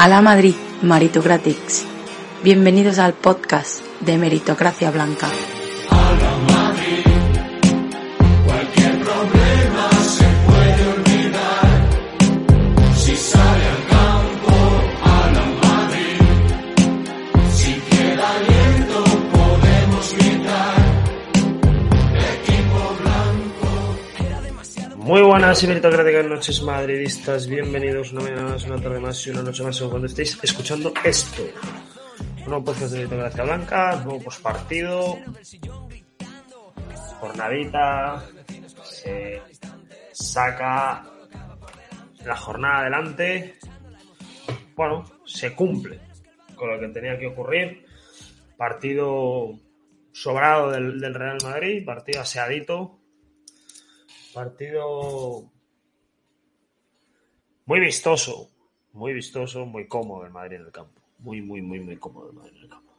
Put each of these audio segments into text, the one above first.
A la Madrid Meritocratics. Bienvenidos al podcast de Meritocracia Blanca. Y meritocráticas noches madridistas, bienvenidos una mañana más, una tarde más y una noche más cuando estéis escuchando esto. Nuevo podcast de Meritocracia Blanca, nuevo postpartido, jornadita, se saca la jornada adelante, bueno, se cumple con lo que tenía que ocurrir, partido sobrado del Real Madrid, partido aseadito, Partido muy vistoso, muy vistoso, muy cómodo el Madrid en el campo. Muy, muy, muy, muy cómodo el Madrid en el campo.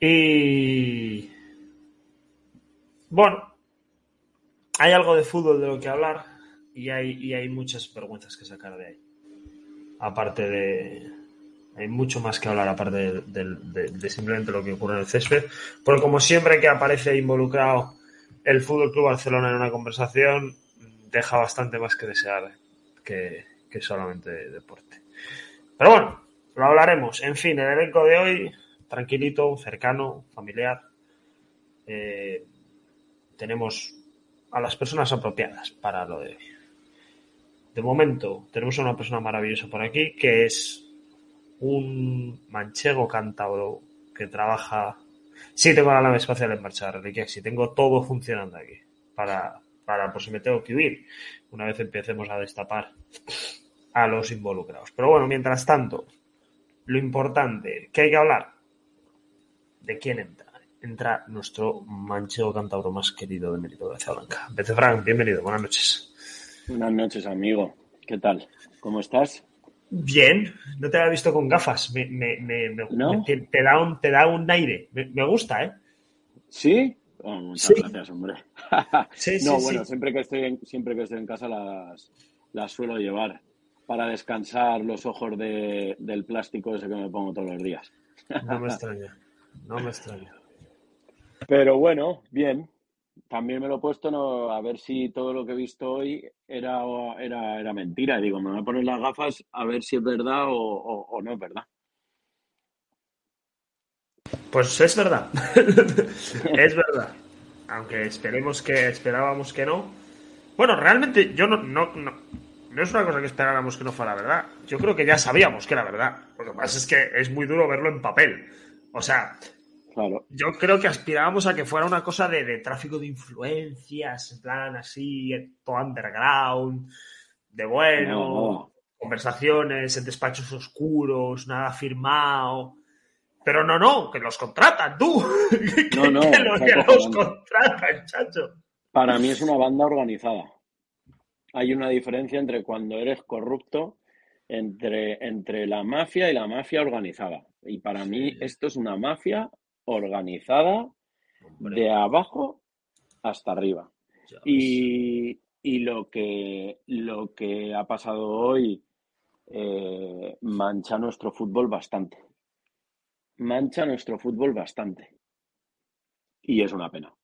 Y bueno, hay algo de fútbol de lo que hablar y hay, y hay muchas vergüenzas que sacar de ahí. Aparte de, hay mucho más que hablar aparte de- de simplemente lo que ocurre en el césped. Porque como siempre que aparece involucrado el Fútbol Club Barcelona en una conversación, deja bastante más que desear que, solamente deporte. Pero bueno, lo hablaremos. En fin, el elenco de hoy, tranquilito, cercano, familiar. Eh, tenemos a las personas apropiadas para lo de hoy. De momento, tenemos a una persona maravillosa por aquí, que es un manchego cántabro que trabaja. Sí, tengo la nave espacial en marcha, Reliquia, sí, tengo todo funcionando aquí. Para, para por si me tengo que huir, una vez empecemos a destapar a los involucrados. Pero bueno, mientras tanto, lo importante, que hay que hablar? ¿De quién entra? Entra nuestro manchego cántabro más querido de Meritocracia Blanca. Bece Frank, bienvenido, buenas noches. Buenas noches, amigo. ¿Qué tal? ¿Cómo estás? Bien, no te había visto con gafas. Me, me- me- me- ¿No? te, te da un, te da un aire. Me, gusta, ¿eh? ¿Sí? Oh, muchas Sí. gracias, hombre. Sí, sí, no, bueno, siempre que estoy en, siempre que estoy en casa las, las suelo llevar para descansar los ojos de- del plástico ese que me pongo todos los días. No me extraña. No me extraña. Pero bueno, bien. También me lo he puesto no, a ver si todo lo que he visto hoy era, era, era mentira. Digo, me voy a poner las gafas a ver si es verdad o no es verdad. Pues es verdad. es verdad. Aunque esperemos que esperábamos que no. Bueno, realmente yo no, no, no, no es una cosa que esperáramos que no fuera verdad. Yo creo que ya sabíamos que era verdad. Lo que pasa es que es muy duro verlo en papel. O sea, Claro. yo creo que aspirábamos a que fuera una cosa de, de tráfico de influencias, en plan así, todo underground, de bueno, No, no. conversaciones en despachos oscuros, nada firmado. Pero no, no, que los contratan tú. que, No, no, que que los acojonante. contratan, chacho. Para mí es una banda organizada. Hay una diferencia entre cuando eres corrupto, entre, entre la mafia y la mafia organizada. Y para mí esto es una mafia organizada de abajo hasta arriba. Y, y lo que, lo que ha pasado hoy eh, mancha nuestro fútbol bastante. Mancha nuestro fútbol bastante. Y es una pena.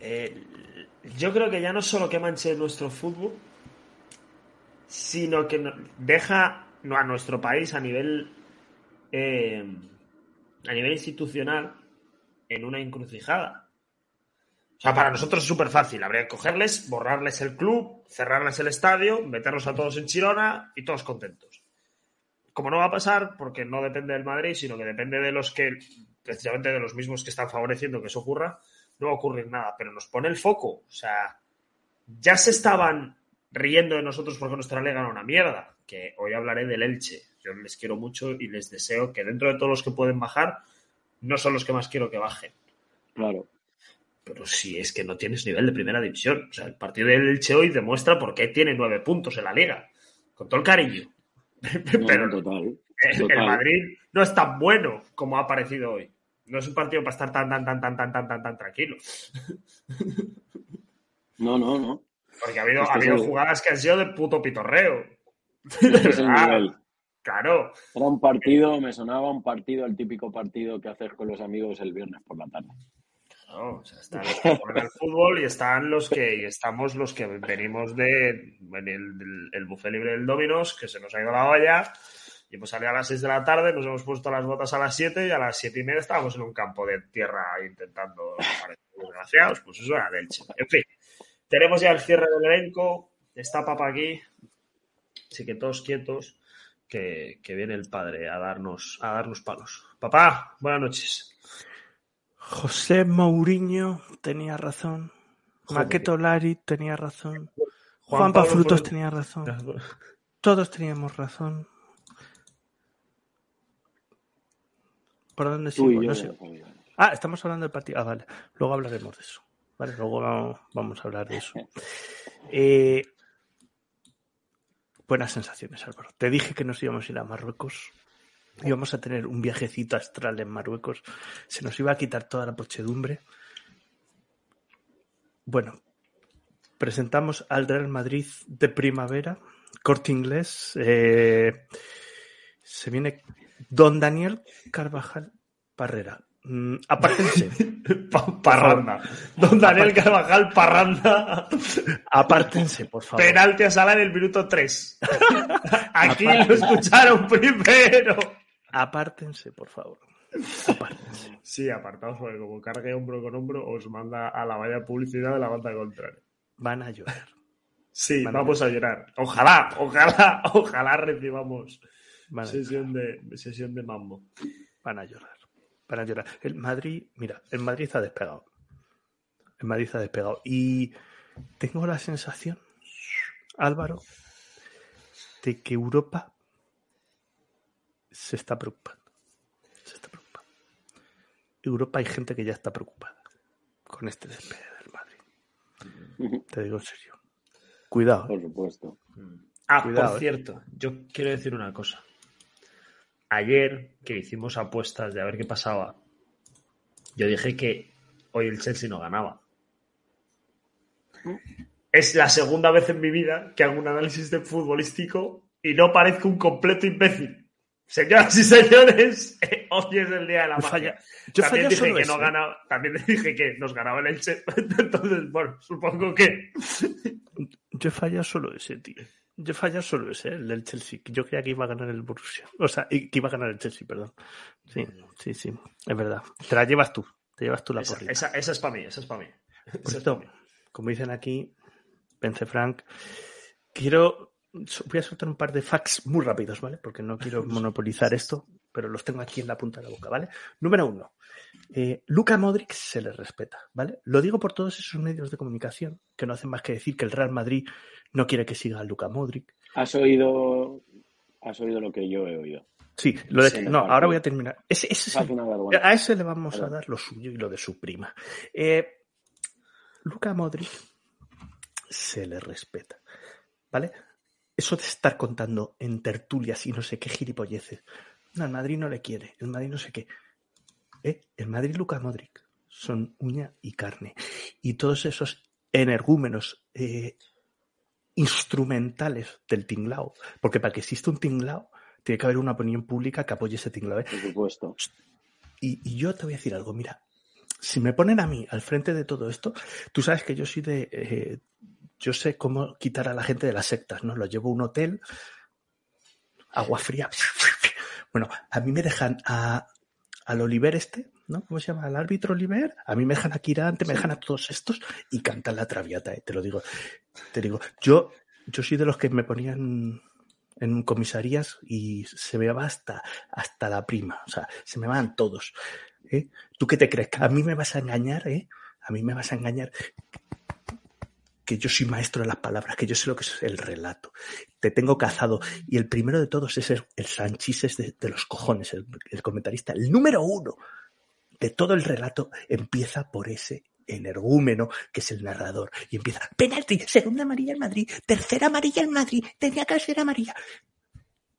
Eh, yo creo que ya no solo que manche nuestro fútbol, sino que deja a nuestro país a nivel eh, a nivel institucional en una encrucijada. O sea, para nosotros es súper fácil. Habría que cogerles, borrarles el club, cerrarles el estadio, meterlos a todos en Chirona y todos contentos. Como no va a pasar, porque no depende del Madrid, sino que depende de los que, precisamente de los mismos que están favoreciendo que eso ocurra, no va a ocurrir nada, pero nos pone el foco. O sea, ya se estaban riendo de nosotros porque nuestra liga era una mierda, que hoy hablaré del Elche. Yo les quiero mucho y les deseo que dentro de todos los que pueden bajar, no son los que más quiero que bajen. Claro. Pero si es que no tienes nivel de primera división. O sea, el partido del Elche hoy demuestra por qué tiene nueve puntos en la liga. Con todo el cariño. No, Pero total. el. Madrid no es tan bueno como ha parecido hoy. No es un partido para estar tan, tan, tan, tan, tan, tan, tan, tan tranquilo. No, no, no. Porque ha habido, ha habido jugadas que han sido de puto pitorreo. Este es el Ah, nivel. Claro. Era un partido, me sonaba un partido, el típico partido que haces con los amigos el viernes por la tarde. Claro, o sea, están los que juegan al fútbol y están los que y estamos los que venimos de el, del- el buffet libre del Dominos, que se nos ha ido la olla. Y hemos salido a las 6 de la tarde, nos hemos puesto las botas a las 7 y a las 7 y media estábamos en un campo de tierra intentando parecer desgraciados. Pues eso era del En fin, tenemos ya el cierre del elenco. Está Papa aquí. Así que todos quietos, que, que viene el padre a darnos, a darnos palos. Papá, buenas noches. José Mourinho tenía razón. Joder. Maqueto Lari tenía razón. Juan Juan Pablo Frutos tenía razón. Todos teníamos razón. ¿Por dónde sigo? No sé. Ah, estamos hablando del partido. Ah, vale. Luego hablaremos de eso. Vale, luego vamos- vamos a hablar de eso. Eh, buenas sensaciones, Álvaro. Te dije que nos íbamos a ir a Marruecos. Íbamos a tener un viajecito astral en Marruecos. Se nos iba a quitar toda la pochedumbre. Bueno, presentamos al Real Madrid de primavera, corte inglés. eh, se viene Don Daniel Carvajal Parrera. Mm, apártense. Pa- Parranda. Don Daniel Carvajal, Parranda. Apártense, por favor. Penalti a Sala en el minuto 3. Aquí lo escucharon primero. Apártense, por favor. Apártense. Sí, apartados, porque como cargue hombro con hombro, os manda a la valla publicidad de la banda contraria. Van a llorar. Sí, vamos a llorar. Ojalá, ojalá, ojalá recibamos a, sesión de, sesión de mambo. van a llorar. Van a llorar. El Madrid, mira, el Madrid ha despegado. El Madrid ha despegado. Y tengo la sensación, Álvaro, de que Europa se está preocupando. Se está preocupando. Europa hay gente que ya está preocupada con este despegue del Madrid. Te digo en serio. Cuidado. Por supuesto. Ah, Cuidado, por eh. cierto, yo quiero decir una cosa. Ayer que hicimos apuestas de a ver qué pasaba, yo dije que hoy el Chelsea no ganaba. Es la segunda vez en mi vida que hago un análisis de futbolístico y no parezco un completo imbécil. Señoras y señores, hoy es el día de la magia. falla- yo también falla dije que ese. no ganaba, también dije que nos ganaba el Elche. Entonces, bueno, supongo que Yo he fallado solo ese, tío. Yo he fallado solo ese, el del Chelsea. Yo creía que iba a ganar el Borussia. O sea, que iba a ganar el Chelsea, perdón. Sí, sí, sí. Es verdad. Te la llevas tú. Te llevas tú la esa, esa- esa es para mí, esa es para mí. Por pa' mí. como dicen aquí, Vence Frank, quiero. Voy a soltar un par de facts muy rápidos, ¿vale? Porque no quiero monopolizar esto, pero los tengo aquí en la punta de la boca, ¿vale? Número uno. Eh, Luka Modric se le respeta, ¿vale? Lo digo por todos esos medios de comunicación que no hacen más que decir que el Real Madrid no quiere que siga a Luka Modric. Has oído, has oído lo que yo he oído. Sí, lo de no, ahora voy a terminar. Ese, ese es Es el- una vergüenza. a ese le vamos a dar lo suyo y lo de su prima. Eh, Luka Modric se le respeta, ¿vale? Eso de estar contando en tertulias y no sé qué gilipolleces. No, el Madrid no le quiere, el Madrid no sé qué. ¿Eh? El Madrid y Luka Modric son uña y carne. Y todos esos energúmenos eh, instrumentales del tinglao, porque para que exista un tinglao tiene que haber una opinión pública que apoye ese tinglao. ¿eh? Por supuesto. Y, y yo te voy a decir algo, mira, si me ponen a mí al frente de todo esto, tú sabes que yo soy de... eh, yo sé cómo quitar a la gente de las sectas, ¿no? Lo llevo a un hotel, agua fría. Bueno, a mí me dejan a, al Oliver este, ¿no? ¿Cómo se llama? Al árbitro Oliver. A mí me dejan a Kirante, me dejan a todos estos y cantan la traviata, ¿eh? te lo digo. Te digo, yo, yo soy de los que me ponían en comisarías y se me va hasta, hasta la prima, o sea, se me van todos. ¿eh? ¿Tú qué te crees? ¿Que a mí me vas a engañar? ¿eh? a mí me vas a engañar que yo soy maestro de las palabras, que yo sé lo que es el relato. Te tengo cazado. Y el primero de todos es el, el Sanchises de, los cojones, el, comentarista. El número uno de todo el relato empieza por ese energúmeno que es el narrador. Y empieza, penalti, segunda amarilla en Madrid, tercera amarilla en Madrid, tenía que ser amarilla.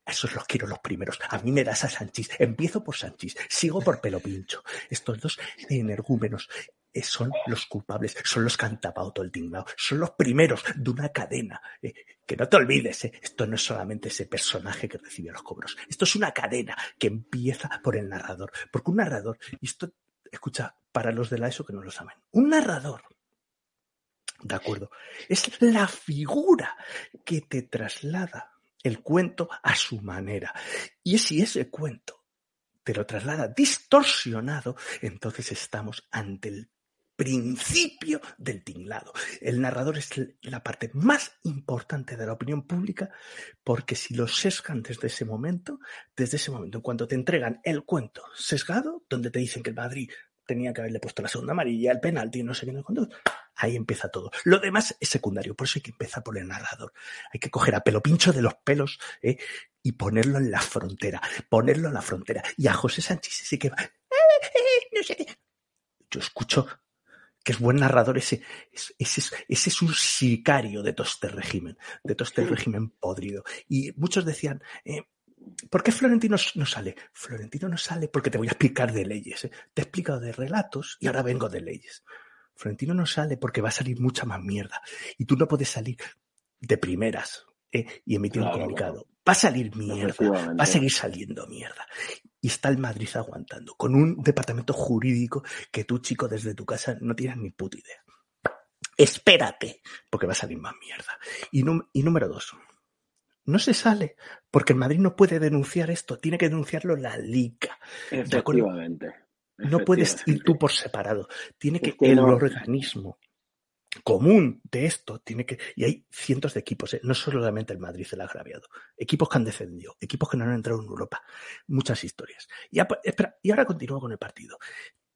Esos los quiero los primeros. A mí me das a Sanchís. Empiezo por Sanchís, sigo por Pelo Pincho. Estos dos energúmenos son los culpables, son los que han tapado todo el tinglado, son los primeros de una cadena. Eh, que no te olvides, eh, esto no es solamente ese personaje que recibe los cobros, esto es una cadena que empieza por el narrador. Porque un narrador, y esto, escucha, para los de la ESO que no lo saben, un narrador, de acuerdo, es la figura que te traslada el cuento a su manera. Y si ese cuento te lo traslada distorsionado, entonces estamos ante el principio del tinglado. El narrador es la parte más importante de la opinión pública porque si lo sesgan desde ese momento, desde ese momento, en cuanto te entregan el cuento sesgado, donde te dicen que el Madrid tenía que haberle puesto la segunda amarilla, el penalti, no sé qué, no cuánto, ahí empieza todo. Lo demás es secundario, por eso hay que empezar por el narrador. Hay que coger a pelo pincho de los pelos ¿eh? y ponerlo en la frontera, ponerlo en la frontera. Y a José Sánchez ese que va, "Eh, eh, no sé qué". Yo escucho que es buen narrador, ese, ese, ese es- un sicario de todo este régimen, de todo este régimen podrido. Y muchos decían, eh, ¿por qué Florentino no sale? Florentino no sale porque te voy a explicar de leyes. ¿eh? Te he explicado de relatos y ahora vengo de leyes. Florentino no sale porque va a salir mucha más mierda. Y tú no puedes salir de primeras ¿eh? y emitir un Claro, comunicado. Va a salir mierda, va a seguir saliendo mierda. Y está el Madrid aguantando, con un departamento jurídico que tú, chico, desde tu casa no tienes ni puta idea. Espérate, porque va a salir más mierda. Y, número dos, no se sale porque el Madrid no puede denunciar esto, tiene que denunciarlo la Liga. Efectivamente. No puedes ir tú por separado. Tiene que Es que el no- organismo común de esto tiene que y hay cientos de equipos, ¿eh? no solamente el Madrid el agraviado, equipos que han descendido, equipos que no han entrado en Europa, muchas historias. Y, apa- espera, y ahora continúo con el partido.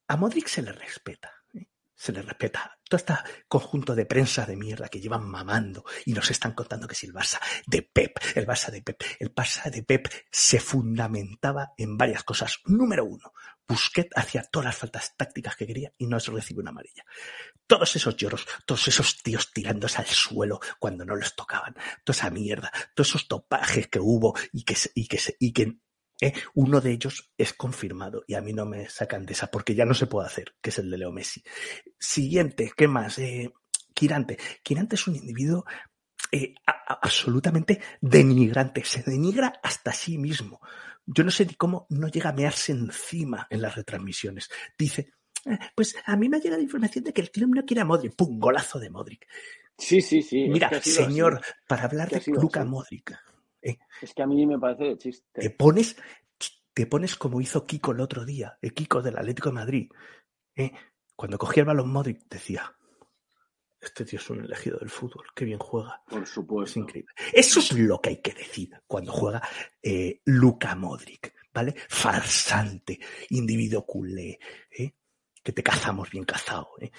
A Modric se le respeta, ¿eh? se le respeta. Todo este conjunto de prensa de mierda que llevan mamando y nos están contando que si el Barça de Pep, el Barça de Pep, el Barça de Pep se fundamentaba en varias cosas. Número uno, Busquets hacía todas las faltas tácticas que quería y no se recibe una amarilla. Todos esos lloros, todos esos tíos tirándose al suelo cuando no los tocaban, toda esa mierda, todos esos topajes que hubo y que, y que, y que eh, uno de ellos es confirmado y a mí no me sacan de esa porque ya no se puede hacer, que es el de Leo Messi. Siguiente, ¿qué más? Eh, Quirante. Quirante es un individuo eh, absolutamente denigrante, se denigra hasta sí mismo. Yo no sé ni cómo no llega a mearse encima en las retransmisiones. Dice, "Eh, pues a mí me ha llegado información de que el club no quiere a Modric. ¡Pum! Golazo de Modric. Sí, sí, sí. es Mira, que así. señor, para hablar que de así. Modric, Es que a mí me parece de te chiste. pones, te pones como hizo Kiko el otro día, el Kiko del Atlético de Madrid. ¿eh? Cuando cogía el balón Modric decía, este tío es un elegido del fútbol, qué bien juega. Por Es supuesto. increíble. Eso es lo que hay que decir cuando juega eh, Luka Modric, ¿vale? Farsante, individuo culé, ¿eh? que te cazamos bien cazado. ¿eh?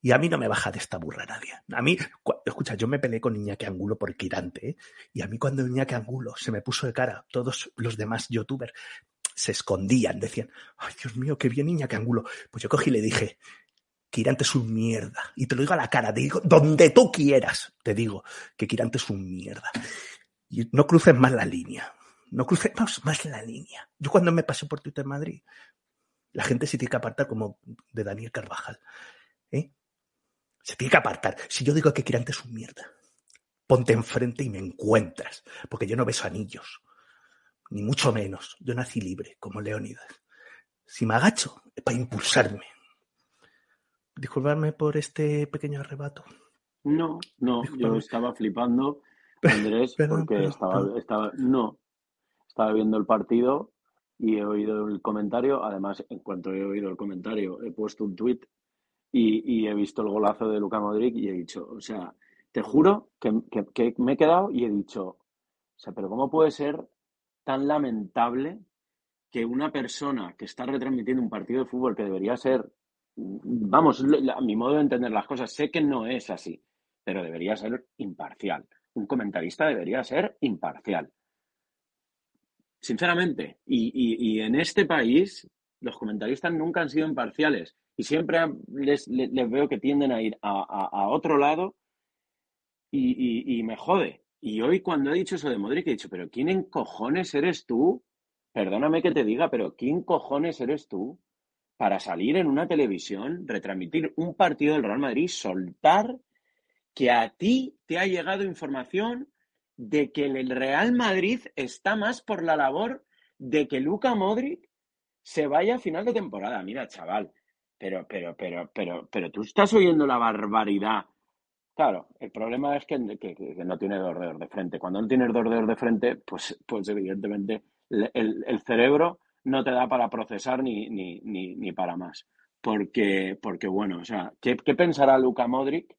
Y a mí no me baja de esta burra nadie. A mí, cu- escucha, yo me peleé con Iñaki Angulo por Quirante, ¿eh? y a mí cuando Iñaki Angulo se me puso de cara, todos los demás youtubers se escondían, decían, ay Dios mío, qué bien Iñaki Angulo. Pues yo cogí y le dije, Quirante es un mierda. Y te lo digo a la cara, te digo, donde tú quieras, te digo que Quirante es un mierda. Y no cruces más la línea. No cruces más, más la línea. Yo cuando me pasé por Twitter Madrid, la gente se tiene que apartar como de Daniel Carvajal. ¿eh? Se tiene que apartar. Si yo digo que Quirante es un mierda, ponte enfrente y me encuentras. Porque yo no beso anillos. Ni mucho menos. Yo nací libre, como Leónidas. Si me agacho, es para impulsarme. Disculparme por este pequeño arrebato. No, no, yo estaba flipando, Andrés, Perdón, porque perdón, estaba, perdón. estaba, no, estaba viendo el partido y he oído el comentario. Además, en cuanto he oído el comentario, he puesto un tuit y, y he visto el golazo de Luka Modric y he dicho, o sea, te juro que, que- que me he quedado y he dicho, o sea, pero ¿cómo puede ser tan lamentable que una persona que está retransmitiendo un partido de fútbol que debería ser vamos, la- mi modo de entender las cosas, sé que no es así, pero debería ser imparcial. Un comentarista debería ser imparcial. Sinceramente. Y, y- y en este país, los comentaristas nunca han sido imparciales y siempre les, les- veo que tienden a ir a, a- a otro lado y, y- y me jode. Y hoy cuando he dicho eso de Modric, he dicho, pero ¿quién en cojones eres tú? Perdóname que te diga, pero ¿quién cojones eres tú para salir en una televisión, retransmitir un partido del Real Madrid, soltar que a ti te ha llegado información de que el Real Madrid está más por la labor de que Luka Modric se vaya a final de temporada? Mira, chaval, pero, pero, pero, pero, pero tú estás oyendo la barbaridad Claro, el problema es que, no tiene dos de frente. Cuando no tienes dos de frente, pues, pues evidentemente el cerebro no te da para procesar ni, ni, ni, ni para más. Porque, porque bueno, o sea, ¿qué, qué pensará Luka Modric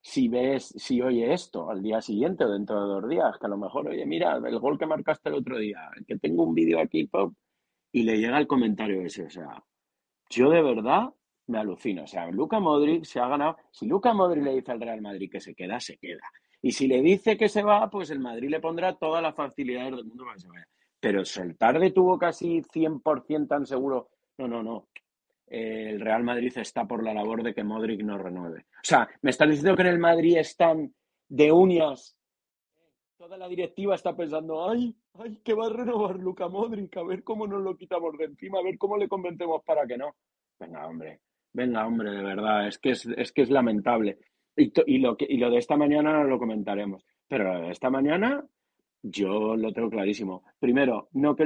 si ves, si oye esto al día siguiente o dentro de dos días? Que a lo mejor, oye, mira, el gol que marcaste el otro día, que tengo un vídeo aquí, pop, y le llega el comentario ese. O sea, yo de verdad me alucino. O sea, Luka Modric se ha ganado. Si Luka Modric le dice al Real Madrid que se queda, se queda. Y si le dice que se va, pues el Madrid le pondrá todas las facilidades del mundo para que se vaya. Pero soltar de tuvo casi 100% tan seguro. No, no, no. El Real Madrid está por la labor de que Modric no renueve. O sea, me estás diciendo que en el Madrid están de uñas. Toda la directiva está pensando, ay, ay, que va a renovar Luka Modric, a ver cómo nos lo quitamos de encima, a ver cómo le convencemos para que no. Venga, hombre, venga, hombre, de verdad, es que es, es que es lamentable. Y lo que, y lo de esta mañana lo comentaremos. Pero lo de esta mañana, yo lo tengo clarísimo. Primero, no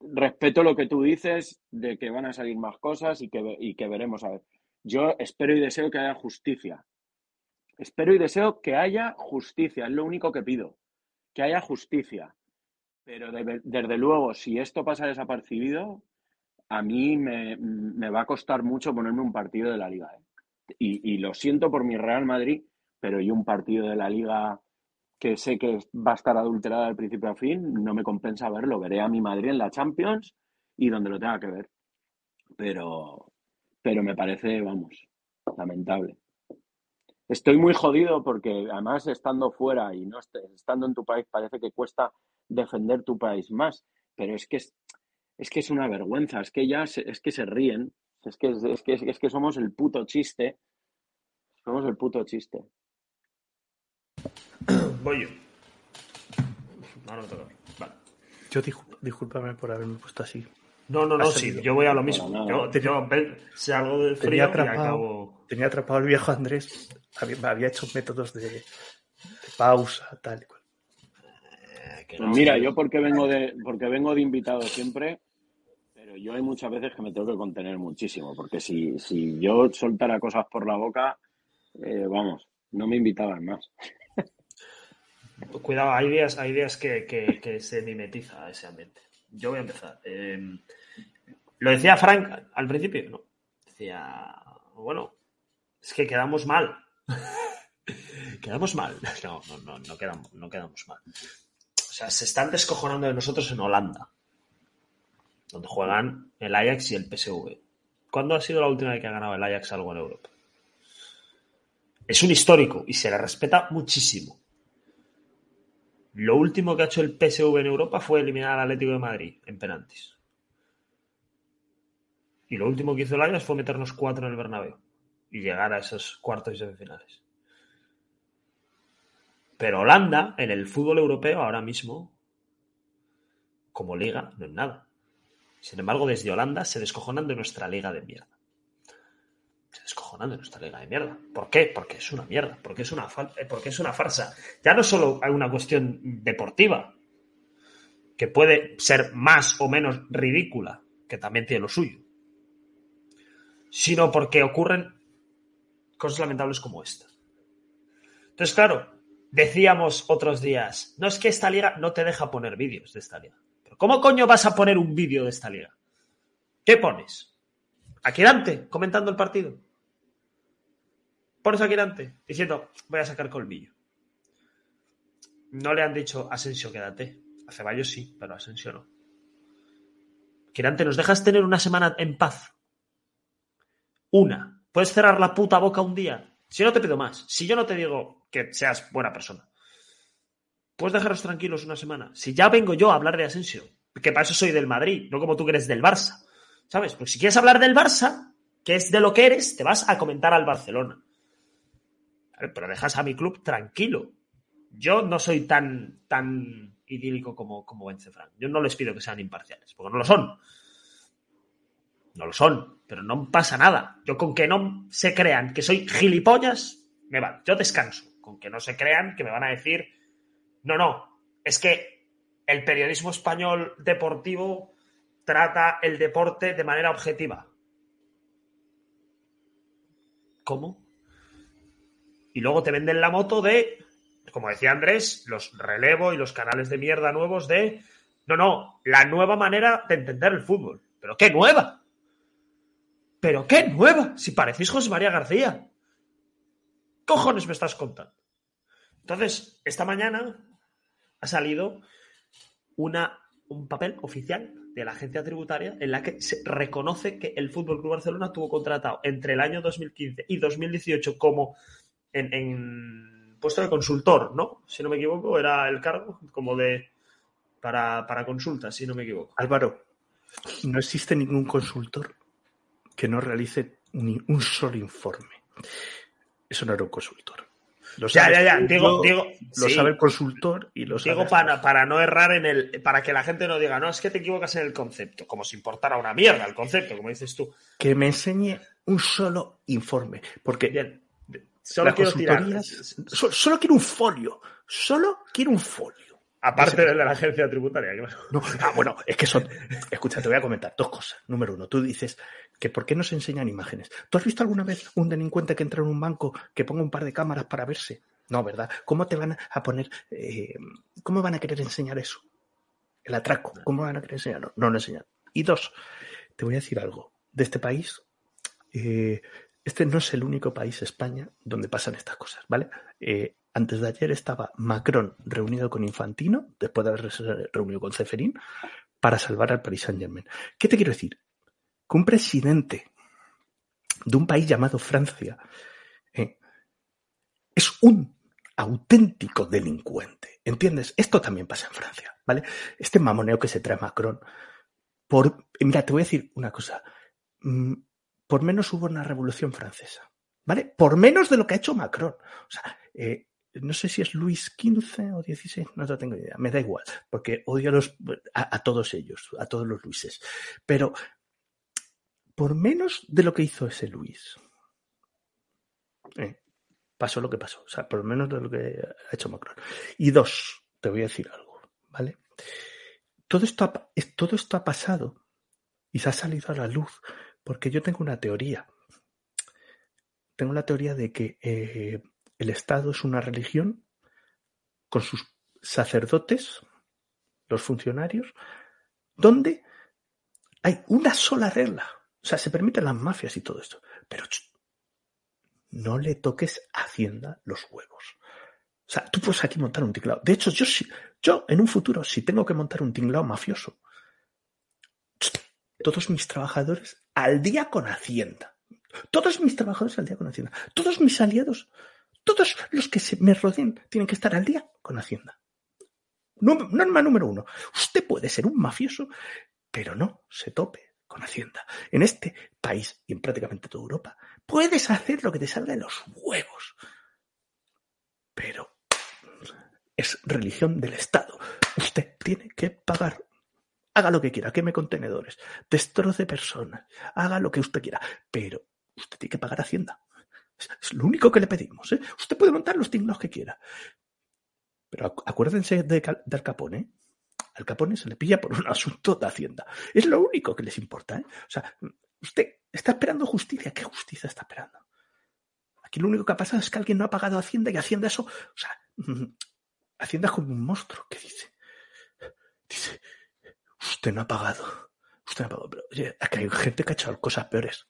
respeto lo que tú dices de que van a salir más cosas y que, y que veremos a ver. Yo espero y deseo que haya justicia. Espero y deseo que haya justicia, es lo único que pido, que haya justicia. Pero de- desde luego, si esto pasa desapercibido, a mí me, me va a costar mucho ponerme un partido de la liga. ¿eh? Y, y lo siento por mi Real Madrid, pero yo un partido de la liga que sé que va a estar adulterada al principio a fin, no me compensa verlo. Veré a mi Madrid en la Champions y donde lo tenga que ver. Pero, pero me parece, vamos, lamentable. Estoy muy jodido porque además estando fuera y no est- estando en tu país parece que cuesta defender tu país más, pero es que es, es que es una vergüenza, es que ya se, es que se ríen, es que, es, que, es que somos el puto chiste, somos el puto chiste. Voy yo. No, no toca. Vale. Yo discúlpame por haberme puesto así. No, no, no, sí, yo voy a lo mismo. Para Yo, nada. yo ve- sé algo del frío Tenía y atrapado, acabo. tenía atrapado el viejo Andrés. Había, había hecho métodos de, de pausa, tal y cual. eh, que Pues no, mira, yo porque vengo de, porque vengo de invitado siempre, pero yo hay muchas veces que me tengo que contener muchísimo, porque si, si yo soltara cosas por la boca, eh, vamos, no me invitaban más. Cuidado, hay días, hay días que, que- que se mimetiza ese ambiente. Yo voy a empezar. Eh, lo decía Frank al principio, ¿no? Decía, bueno, es que quedamos mal. quedamos mal. No, no, no, no quedamos, no quedamos mal. O sea, se están descojonando de nosotros en Holanda, donde juegan el Ajax y el PSV. ¿Cuándo ha sido la última vez que ha ganado el Ajax algo en Europa? Es un histórico y se le respeta muchísimo. Lo último que ha hecho el PSV en Europa fue eliminar al Atlético de Madrid en penaltis. Y lo último que hizo el Ajax fue meternos cuatro en el Bernabéu y llegar a esos cuartos y semifinales. Pero Holanda, en el fútbol europeo, ahora mismo, como liga, no es nada. Sin embargo, desde Holanda se descojonan de nuestra liga de mierda. Se descojonan de nuestra liga de mierda. ¿Por qué? Porque es una mierda, porque es una, eh, porque es una farsa. Ya no solo hay una cuestión deportiva, que puede ser más o menos ridícula, que también tiene lo suyo, sino porque ocurren cosas lamentables como esta. Entonces, claro, decíamos otros días, no es que esta liga no te deja poner vídeos de esta liga. ¿Pero ¿Cómo coño vas a poner un vídeo de esta liga? ¿Qué pones? Aquí Dante comentando el partido. Aquí Dante diciendo, voy a sacar colmillo. No le han dicho, Asensio, quédate. A Ceballos sí, pero Asensio no. Quirante, ¿nos dejas tener una semana en paz? Una. Puedes cerrar la puta boca un día. Si no te pido más. Si yo no te digo que seas buena persona. Puedes dejaros tranquilos una semana. Si ya vengo yo a hablar de Asensio, que para eso soy del Madrid, no como tú que eres del Barça. ¿Sabes? Pues si quieres hablar del Barça, que es de lo que eres, te vas a comentar al Barcelona. Vale, Pero dejas a mi club tranquilo. Yo no soy tan, tan idílico como, como. Yo no les pido que sean imparciales, porque no lo son. No lo son, pero no pasa nada. Yo con que no se crean que soy gilipollas, me va. Yo descanso. Con que no se crean que me van a decir, no, no, es que el periodismo español deportivo trata el deporte de manera objetiva. ¿Cómo? Y luego te venden la moto de, como decía Andrés, los relevo y los canales de mierda nuevos de, no, no, la nueva manera de entender el fútbol. ¿Pero qué nueva? ¿Pero qué nueva? Si parecéis José María García. cojones me estás contando? Entonces, esta mañana ha salido una, un papel oficial de la agencia tributaria en la que se reconoce que el Fútbol Club Barcelona tuvo contratado entre el año 2015 y 2018 como en, en puesto de consultor, ¿no? Si no me equivoco, era el cargo como de para, para consultas, si no me equivoco. Álvaro, no existe ningún consultor que no realice ni un solo informe. Eso no era un consultor. Lo Ya, ya, ya. Digo, lo sí. sabe el consultor y lo sabe. Digo para, para no errar en el. Para que la gente no diga, no, es que te equivocas en el concepto. Como si importara una mierda el concepto, como dices tú. Que me enseñe un solo informe. Porque Bien. Solo quiero tirar. solo quiero un folio. Solo quiero un folio. Aparte de la agencia tributaria, claro. No, ah, bueno, es que son. Escucha, te voy a comentar dos cosas. Número uno, tú dices que ¿por qué no se enseñan imágenes? ¿Tú has visto alguna vez un delincuente que entra en un banco que ponga un par de cámaras para verse? No, ¿verdad? ¿Cómo te van a poner. eh, ¿Cómo van a querer enseñar eso? El atraco. ¿Cómo van a querer enseñarlo? No lo enseñan. Y dos, te voy a decir algo. De este país, eh, este no es el único país, España, donde pasan estas cosas, ¿vale? Eh, antes de ayer estaba Macron reunido con Infantino, después de haberse reunido con Ceferín, para salvar al Paris Saint Germain. ¿Qué te quiero decir? Que un presidente de un país llamado Francia eh, es un auténtico delincuente. ¿Entiendes? Esto también pasa en Francia, ¿vale? Este mamoneo que se trae Macron. Por, mira, te voy a decir una cosa. Por menos hubo una revolución francesa, ¿vale? Por menos de lo que ha hecho Macron. O sea, eh, no sé si es Luis XV o XVI, no te tengo idea, me da igual, porque odio a, los, a, todos ellos, a todos los Luises. Pero por menos de lo que hizo ese Luis, eh, pasó lo que pasó, o sea, por menos de lo que ha hecho Macron. Y dos, te voy a decir algo, ¿vale? Todo esto todo esto ha pasado y se ha salido a la luz porque yo tengo una teoría. Tengo la teoría de que eh, el Estado es una religión con sus sacerdotes, los funcionarios, donde hay una sola regla. O sea, se permiten las mafias y todo esto. Pero no le toques a Hacienda los huevos. O sea, tú puedes aquí montar un tinglao. De hecho, yo, sí- yo en un futuro, si tengo que montar un tinglao mafioso, todos mis trabajadores al día con Hacienda. Todos mis trabajadores al día con Hacienda. Todos mis aliados, todos los que se me rodeen tienen que estar al día con Hacienda. Norma número uno. Usted puede ser un mafioso, pero no se tope con Hacienda. En este país y en prácticamente toda Europa, puedes hacer lo que te salga de los huevos. Pero es religión del Estado. Usted tiene que pagar. Haga lo que quiera, queme contenedores, destroce personas, haga lo que usted quiera, pero usted tiene que pagar Hacienda. Es, lo único que le pedimos. ¿eh? Usted puede montar los tinglados que quiera. Pero acu- acuérdense de Al Capone. ¿eh? Al Capone se le pilla por un asunto de Hacienda. Es lo único que les importa. ¿eh? O sea, usted está esperando justicia. ¿Qué justicia está esperando? Aquí lo único que ha pasado es que alguien no ha pagado Hacienda y Hacienda eso. O sea, mm, Hacienda es como un monstruo que dice. Dice, usted no ha pagado. Usted no ha pagado. Pero oye, aquí hay gente que ha hecho cosas peores.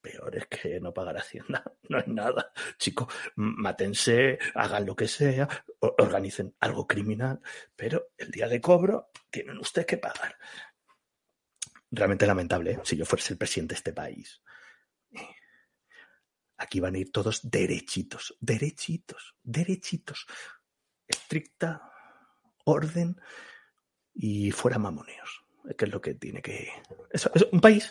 Peores que no pagar Hacienda. No es nada. Chicos, mátense, hagan lo que sea, organicen algo criminal, pero el día de cobro tienen ustedes que pagar. Realmente lamentable, ¿eh? si yo fuese el presidente de este país. Aquí van a ir todos derechitos, derechitos, derechitos. Estricta, orden y fuera mamoneos. Que es lo que tiene que. Eso, eso, un país,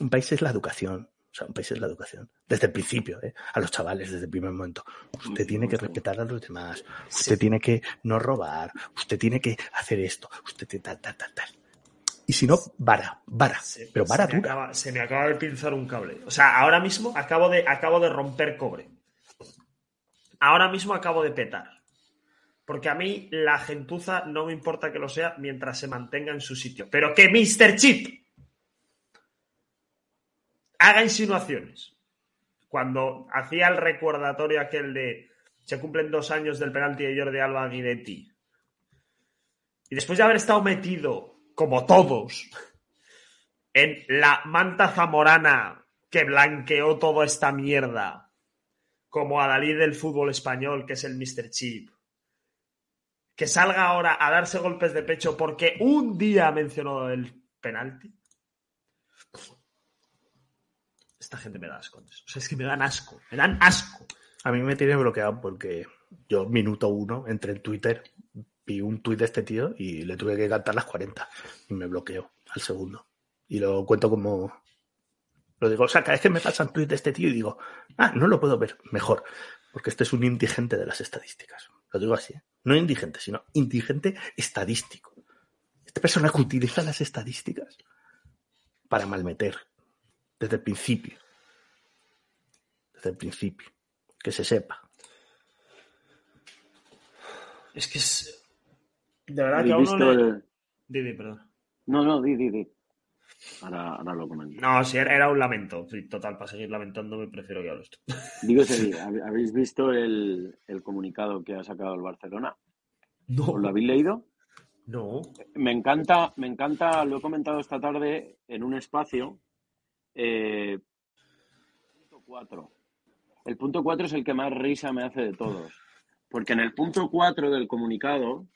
un país es la educación. O sea, un país es la educación. Desde el principio, ¿eh? a los chavales, desde el primer momento. Usted tiene que respetar a los demás. Usted tiene que no robar. Usted tiene que hacer esto. Usted tiene tal, tal, tal, tal. Y si no, vara, vara. Se- Pero vara se dura. acaba- se me acaba de pinzar un cable. O sea, ahora mismo acabo de, acabo de romper cobre. Ahora mismo acabo de petar. Porque a mí la gentuza no me importa que lo sea mientras se mantenga en su sitio. Pero que Mr. Chip haga insinuaciones. Cuando hacía el recordatorio aquel de se cumplen dos años del penalti de Jordi Alba Guidetti. Y después de haber estado metido, como todos, en la manta zamorana que blanqueó toda esta mierda, como a Dalí del fútbol español, que es el Mr. Chip, que salga ahora a darse golpes de pecho porque un día mencionó el penalti. Esta gente me da asco. O sea, es que me dan asco. Me dan asco. A mí me tiene bloqueado porque yo, minuto uno, entré en Twitter, vi un tuit de este tío y le tuve que cantar las 40 y me bloqueó al segundo. Y lo cuento como. Lo digo, o sea, cada vez que me pasan tuit de este tío y digo, ah, no lo puedo ver, mejor, porque este es un indigente de las estadísticas. Lo digo así, ¿eh? No indigente, sino indigente estadístico. Esta persona que utiliza las estadísticas para malmeter desde el principio. Desde el principio. Que se sepa. Es que es. De verdad ¿Habéis que a uno visto le- el- Didi, perdón. No, no, di, di, di. Ahora, ahora lo comento. No, sí, era era un lamento. Total, para seguir lamentándome prefiero que tú. Digo ese día, ¿hab- ¿habéis visto el, el comunicado que ha sacado el Barcelona? ¿Os lo habéis leído? No. Me encanta, me encanta, lo he comentado esta tarde en un espacio. eh, punto 4. El punto 4 es el que más risa me hace de todos. Porque en el punto 4 del comunicado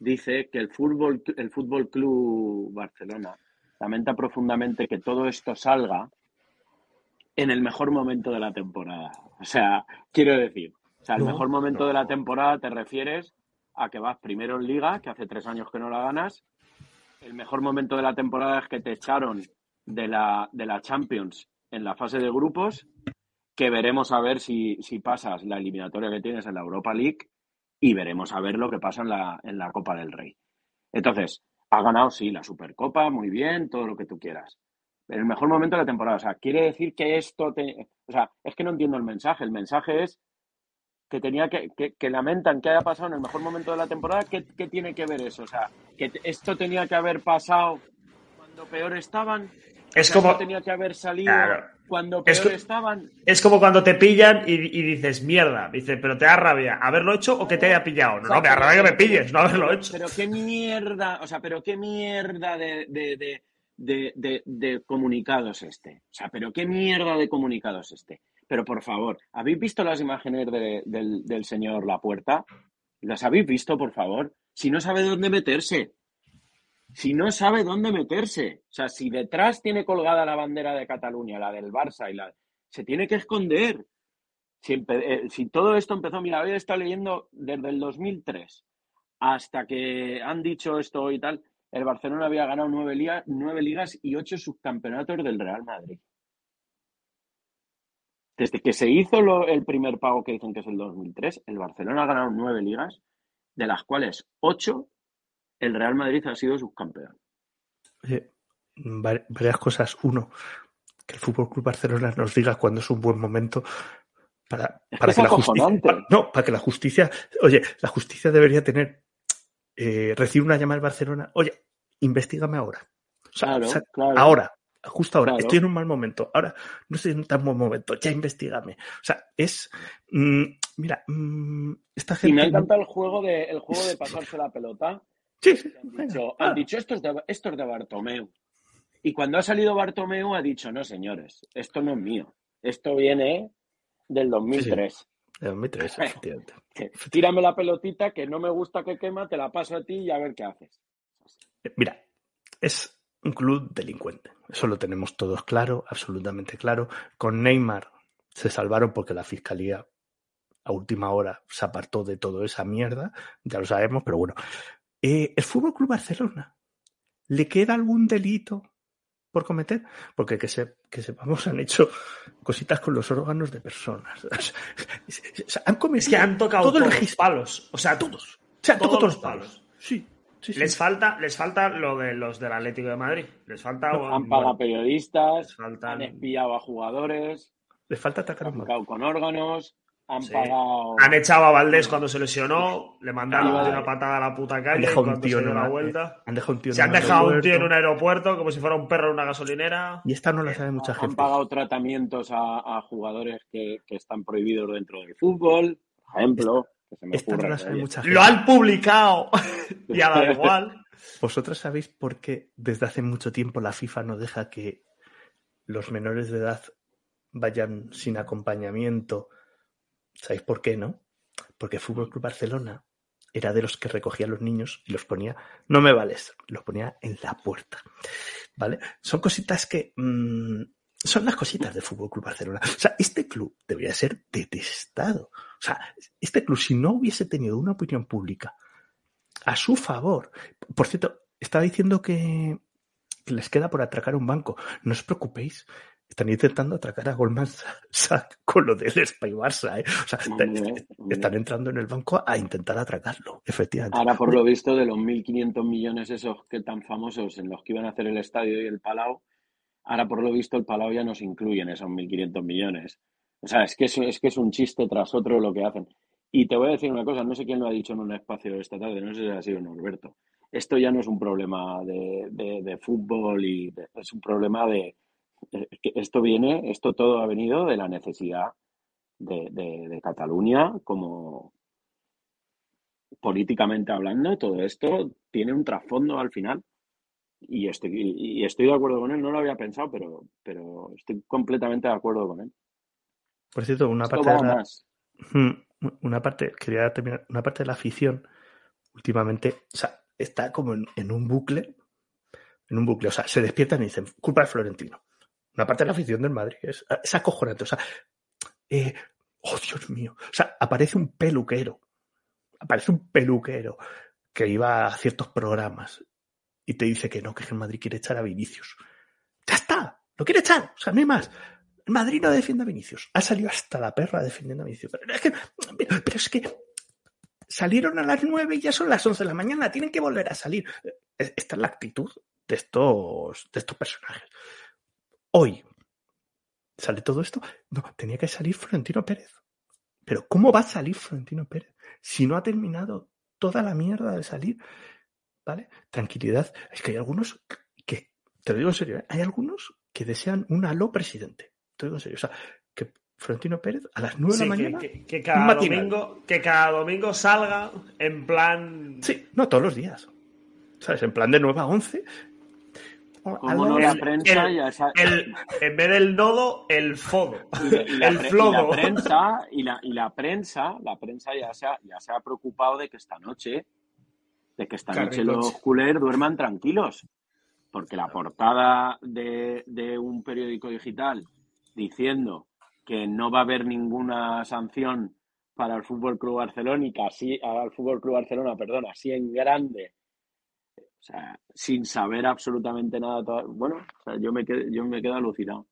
dice que el fútbol, el Fútbol Club Barcelona lamenta profundamente que todo esto salga en el mejor momento de la temporada. O sea, quiero decir, o sea, el No, mejor momento no. de la temporada te refieres a que vas primero en Liga, que hace tres años que no la ganas. El mejor momento de la temporada es que te echaron de la, de la Champions en la fase de grupos, que veremos a ver si, si pasas la eliminatoria que tienes en la Europa League y veremos a ver lo que pasa en la, en la Copa del Rey. Entonces, ha ganado, sí, la Supercopa, muy bien, todo lo que tú quieras. En el mejor momento de la temporada. O sea, quiere decir que esto. O sea, es que no entiendo el mensaje. El mensaje es que tenía que, que, que lamentan que haya pasado en el mejor momento de la temporada. ¿Qué, qué tiene que ver eso? O sea, que esto tenía que haber pasado cuando peor estaban. Es O sea, como- tenía que haber salido Claro. cuando peor estaban. Es como cuando te pillan y, y dices, mierda. Dice, pero te da rabia haberlo hecho o que te haya pillado. No, no, me da rabia que me pilles, no haberlo hecho. Pero qué mierda, o sea, pero qué mierda de, de, de, de, de- de comunicado es este. O sea, pero qué mierda de comunicado es este. Pero por favor, ¿habéis visto las imágenes de- del, del señor Lapuerta? ¿Las habéis visto, por favor? Si no sabe dónde meterse. Si no sabe dónde meterse. O sea, si detrás tiene colgada la bandera de Cataluña, la del Barça y la... Se tiene que esconder. Si, eh, todo esto empezó, mira, hoy está leyendo desde el 2003 hasta que han dicho esto y tal, el Barcelona había ganado nueve, liga- nueve ligas y ocho subcampeonatos del Real Madrid. Desde que se hizo lo- el primer pago que dicen que es el 2003, el Barcelona ha ganado nueve ligas, de las cuales ocho el Real Madrid ha sido subcampeón. Va- varias cosas. Uno, que el Fútbol Club Barcelona nos diga cuándo es un buen momento para, Es para que la justicia. no, para que la justicia. Oye, la justicia debería tener. Eh, recibe una llamada del Barcelona. Oye, investigame ahora. O sea, Claro, o sea, claro. ahora, justo ahora. Claro. Estoy en un mal momento. Ahora no estoy en un tan buen momento. Ya investigame. O sea, es. mm, mira, mm, esta Y gente. me ha no- encantado el juego de, el juego de pasarse la pelota. Sí, sí, Han dicho, han dicho esto, es de, esto es de Bartomeu. Y cuando ha salido Bartomeu ha dicho, no señores, esto no es mío. Esto viene del 2003. de 2003, efectivamente. Tírame la pelotita que no me gusta que quema, te la paso a ti y a ver qué haces. Eh, Mira, es un club delincuente. Eso lo tenemos todos claro, absolutamente claro. Con Neymar se salvaron porque la fiscalía a última hora se apartó de toda esa mierda, ya lo sabemos, pero bueno. Eh, el Fútbol Club Barcelona, ¿le queda algún delito por cometer? Porque que, se, que sepamos, han hecho cositas con los órganos de personas. O sea, han cometido Es que han tocado todos los palos. O sea, Todos. O sea, Todos todos los los palos. palos. Sí, sí, sí. Les falta, les falta lo de los del Atlético de Madrid. Les falta. Han bueno, pagado periodistas, les faltan- han espiado a jugadores, Les falta atacar han con órganos, han Sí. pagado. Han echado a Valdés cuando se lesionó, le mandaron una patada a la puta Han calle en dejado un tío se en la una- vuelta. Han dejado un tío en Se han dejado un tío en un aeropuerto como si fuera un perro en una gasolinera. Y esta no la sabe mucha han gente. pagado tratamientos a, a jugadores que, que están prohibidos dentro del fútbol, por ejemplo, que se me Esta no la sabe mucha gente. Lo han publicado y a da igual. ¿Vosotros sabéis por qué desde hace mucho tiempo la FIFA no deja que los menores de edad vayan sin acompañamiento? ¿Sabéis por qué, no? Porque Fútbol Club Barcelona era de los que recogía a los niños y los ponía, no me vales, los ponía en la puerta. ¿Vale? Son cositas que mm, son las cositas de Fútbol Club Barcelona. O sea, este club debería ser detestado. O sea, este club, si no hubiese tenido una opinión pública a su favor. Por cierto, estaba diciendo que les queda por atracar un banco. No os preocupéis. Están intentando atracar a Goldman Sachs con lo del Spy Barça. ¿eh? O sea, están entrando en el banco a intentar atracarlo, efectivamente. Ahora, por lo visto, de los 1.500 millones esos que tan famosos en los que iban a hacer el estadio y el Palau, ahora, por lo visto, el Palau ya no se incluye en esos 1.500 millones. O sea, es que es, es que es un chiste tras otro lo que hacen. Y te voy a decir una cosa, no sé quién lo ha dicho en un espacio esta tarde, no sé si ha sido Norberto. Esto ya no es un problema de, de- de fútbol y de- es un problema de... esto viene, esto todo ha venido de la necesidad de, de- de Cataluña como, políticamente hablando, todo esto tiene un trasfondo al final. Y estoy, y estoy de acuerdo con él, no lo había pensado, pero, pero estoy completamente de acuerdo con él. Por cierto, una Esto parte, de la, más. Mm, una parte, quería terminar, una parte de la afición últimamente, o sea, está como en, en un bucle, en un bucle, o sea, se despiertan y dicen, culpa de Florentino. Una parte de la afición del Madrid es, es acojonante, o sea, eh, oh Dios mío, o sea, aparece un peluquero, aparece un peluquero que iba a ciertos programas y te dice que no, que el Madrid quiere echar a Vinicius. Ya está, lo quiere echar, o sea, no hay más. El Madrid no defiende a Vinicius. Ha salido hasta la perra defendiendo a Vinicius. Pero es que, salieron a las 9 y ya son las 11 de la mañana. Tienen que volver a salir. Eh, Esta es la actitud de estos, de estos personajes. Hoy sale todo esto. No, tenía que salir Florentino Pérez. Pero ¿cómo va a salir Florentino Pérez si no ha terminado toda la mierda de salir? ¿Vale? Tranquilidad. Es que hay algunos que, te lo digo en serio, ¿eh? hay algunos que desean un aló presidente. Te lo digo en serio. O sea, que Florentino Pérez a las 9 de la mañana. que- cada domingo, que cada domingo salga en plan. Sí, no todos los días. ¿Sabes? En plan de 9 a 11. Como no la prensa el- ya sa- El, en vez del nodo, el fodo. y la, y la el pre- y flodo. la prensa y la, y la prensa la prensa ya se ha, ya se ha preocupado de que esta noche de que esta noche los culés duerman tranquilos porque la portada de, de un periódico digital diciendo que no va a haber ninguna sanción para el Fútbol Club Barcelona y así al Fútbol Club Barcelona, perdón, así en grande, o sea, sin saber absolutamente nada, bueno, o sea, yo me quedo, yo me quedo alucinado.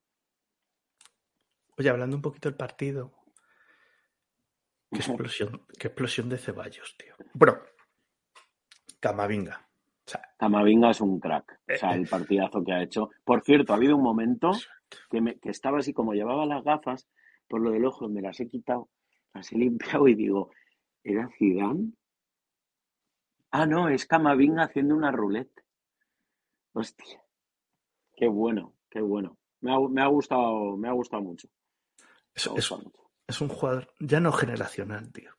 Oye, hablando un poquito del partido. Qué explosión, qué explosión de Ceballos, tío. Bueno, Camavinga. O sea, Camavinga es un crack, o sea, el partidazo que ha hecho. Por cierto, ha habido un momento que, me- que estaba así, como llevaba las gafas por lo del ojo, me las he quitado, las he limpiado y digo, ¿era Zidane? Ah, no, es Camavinga haciendo una roulette. Hostia, qué bueno, qué bueno. Me ha, me ha gustado, me ha gustado mucho. es, es- mucho. es un jugador ya no generacional, tío.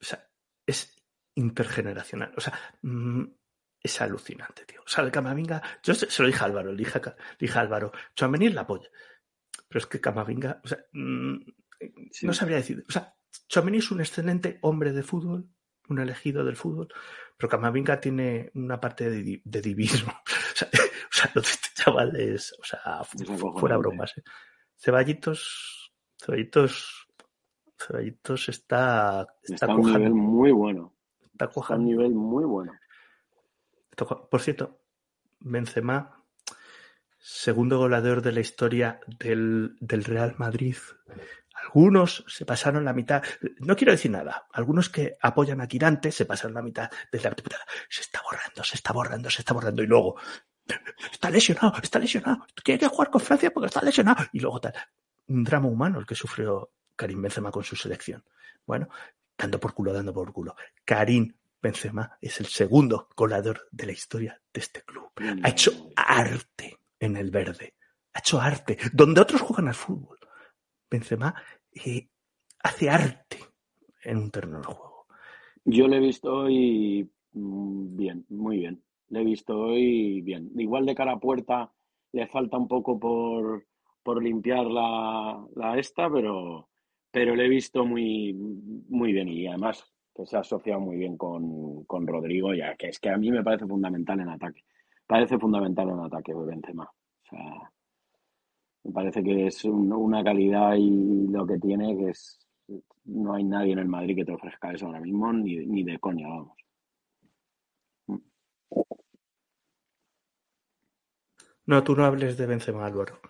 O sea, es intergeneracional. O sea, mm, es alucinante, tío. O sea, el Camavinga, yo se, se lo dije a Álvaro, le dije a, le dije a Álvaro, Chouameni la polla. Pero es que Camavinga, o sea, mm, Sí. no sabría decir. O sea, Chouameni es un excelente hombre de fútbol, un elegido del fútbol, pero Camavinga tiene una parte de, di- de divismo. O sea, o sea, lo de este chaval es, o sea, fuera bromas. ¿eh? Ceballitos Ceballitos, Ceballitos está, está, Está a un nivel muy bueno. Está Está a un nivel muy bueno. Por cierto, Benzema, segundo goleador de la historia del, del Real Madrid. Algunos se pasaron la mitad, no quiero decir nada, algunos que apoyan a Tirante se pasaron la mitad de la temporada. Se está borrando, se está borrando, se está borrando. Y luego, está lesionado, está lesionado. Quiere jugar con Francia porque está lesionado. Y luego tal. Un drama humano el que sufrió Karim Benzema con su selección. Bueno, dando por culo, dando por culo. Karim Benzema es el segundo goleador de la historia de este club. Ha hecho arte en el verde. Ha hecho arte. Donde otros juegan al fútbol. Benzema eh, hace arte en un terreno de juego. Yo le he visto hoy mm, bien, muy bien. Le he visto hoy bien. Igual de cara a puerta le falta un poco por, por limpiar la, la esta, pero, pero le he visto muy, muy bien y además que se ha asociado muy bien con, con Rodrigo, ya que es que a mí me parece fundamental en ataque. Parece fundamental en ataque Benzema. O sea, me parece que es un- una calidad y lo que tiene que es no hay nadie en el Madrid que te ofrezca eso ahora mismo, ni, ni de coña, vamos. No, tú no hables de Benzema, Álvaro.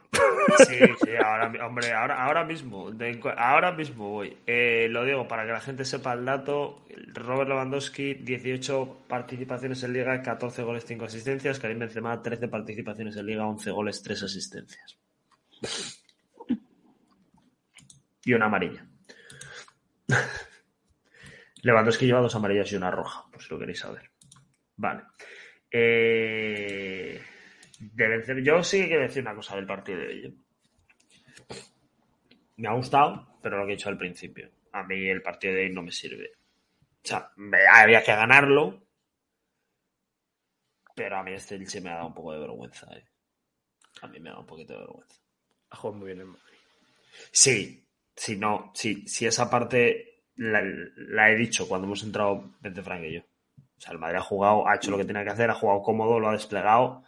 Sí, sí, ahora, hombre, ahora, ahora mismo, de- ahora mismo voy. Eh, lo digo para que la gente sepa el dato. Robert Lewandowski, 18 participaciones en Liga, 14 goles, 5 asistencias. Karim Benzema, 13 participaciones en Liga, 11 goles, 3 asistencias. Y una amarilla. Lewandowski lleva dos amarillas y una roja, por si lo queréis saber. Vale. Eh, yo sí que quiero decir una cosa del partido de hoy. ¿eh? Me ha gustado, pero lo que he dicho al principio. A mí el partido de hoy no me sirve. O sea, había que ganarlo, pero a mí este Elche me ha dado un poco de vergüenza. ¿eh? A mí me ha dado un poquito de vergüenza. Ha jugado muy bien en Madrid. Sí, sí, no, sí, sí, esa parte la, la he dicho cuando hemos entrado Bente Frank y yo. O sea, el Madrid ha jugado, ha hecho lo que tenía que hacer, ha jugado cómodo, lo ha desplegado,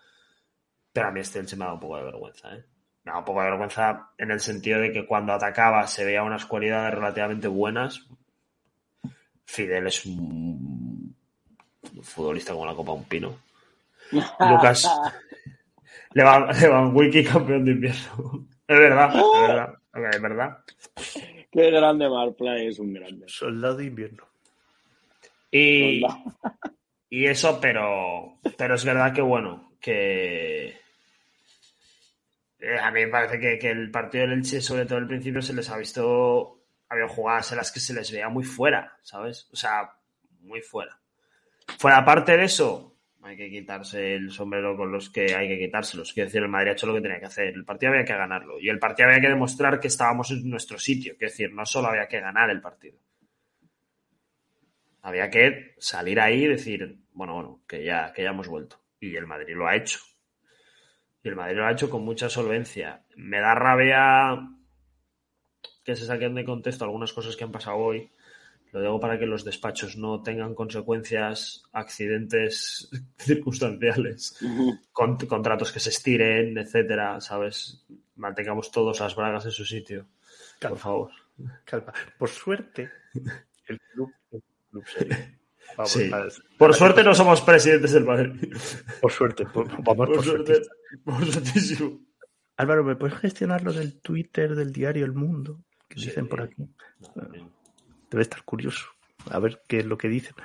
pero a mí este Elche me ha dado un poco de vergüenza, ¿eh? Me ha dado un poco de vergüenza en el sentido de que cuando atacaba se veía unas cualidades relativamente buenas. Fidel es un futbolista como la copa un pino. Lucas Levan, Lewandowski campeón de invierno. Es verdad, es verdad, ok, es verdad. Qué grande Marplay, es un grande. Soldado de invierno. Y, y eso, pero, pero es verdad que bueno, que eh, a mí me parece que, que el partido del Elche, sobre todo al principio, se les ha visto, había jugadas en las que se les veía muy fuera, ¿sabes? O sea, muy fuera. Fuera aparte de eso, hay que quitarse el sombrero con los que hay que quitárselos. Quiero decir, el Madrid ha hecho lo que tenía que hacer. El partido había que ganarlo. Y el partido había que demostrar que estábamos en nuestro sitio. Quiero decir, no solo había que ganar el partido. Había que salir ahí y decir, bueno, bueno, que ya, que ya hemos vuelto. Y el Madrid lo ha hecho. Y el Madrid lo ha hecho con mucha solvencia. Me da rabia que se saquen de contexto algunas cosas que han pasado hoy. Lo digo para que los despachos no tengan consecuencias, accidentes circunstanciales, con- contratos que se estiren, etcétera, ¿sabes? Mantengamos todos las bragas en su sitio, por favor. Calma. Por suerte, el club, el club serio. Vamos, Sí. para- Por para- suerte no somos presidentes del Madrid. Por suerte, por- vamos Por por suerte, suerte. por suertísimo. Álvaro, ¿me puedes gestionar lo del Twitter del diario El Mundo? Que Sí. dicen por aquí. No. Debe estar curioso. A ver qué es lo que dicen.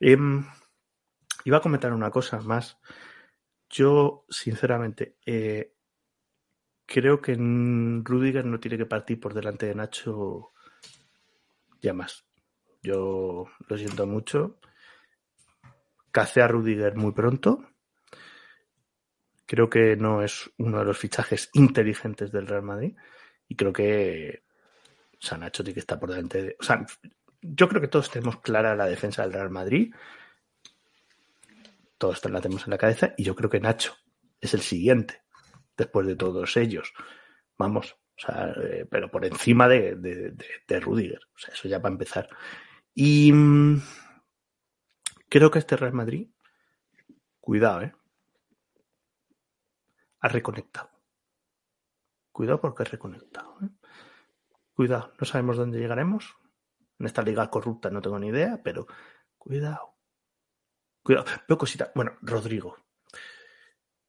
Em, iba a comentar una cosa más. Yo, sinceramente, eh, creo que Rudiger no tiene que partir por delante de Nacho ya más. Yo lo siento mucho. Cacé a Rudiger muy pronto. Creo que no es uno de los fichajes inteligentes del Real Madrid. Y creo que o Nacho tiene que estar por delante de. O sea, yo creo que todos tenemos clara la defensa del Real Madrid. Todos la tenemos en la cabeza. Y yo creo que Nacho es el siguiente, después de todos ellos. Vamos, o sea, eh, pero por encima de, de, de, Rudiger. O sea, eso ya para empezar. Y mm, creo que este Real Madrid, cuidado, ¿eh? Ha reconectado. Cuidado porque ha reconectado. ¿eh? Cuidado, no sabemos dónde llegaremos. En esta liga corrupta no tengo ni idea, pero cuidado. Cuidado. Veo cositas. Bueno, Rodrigo.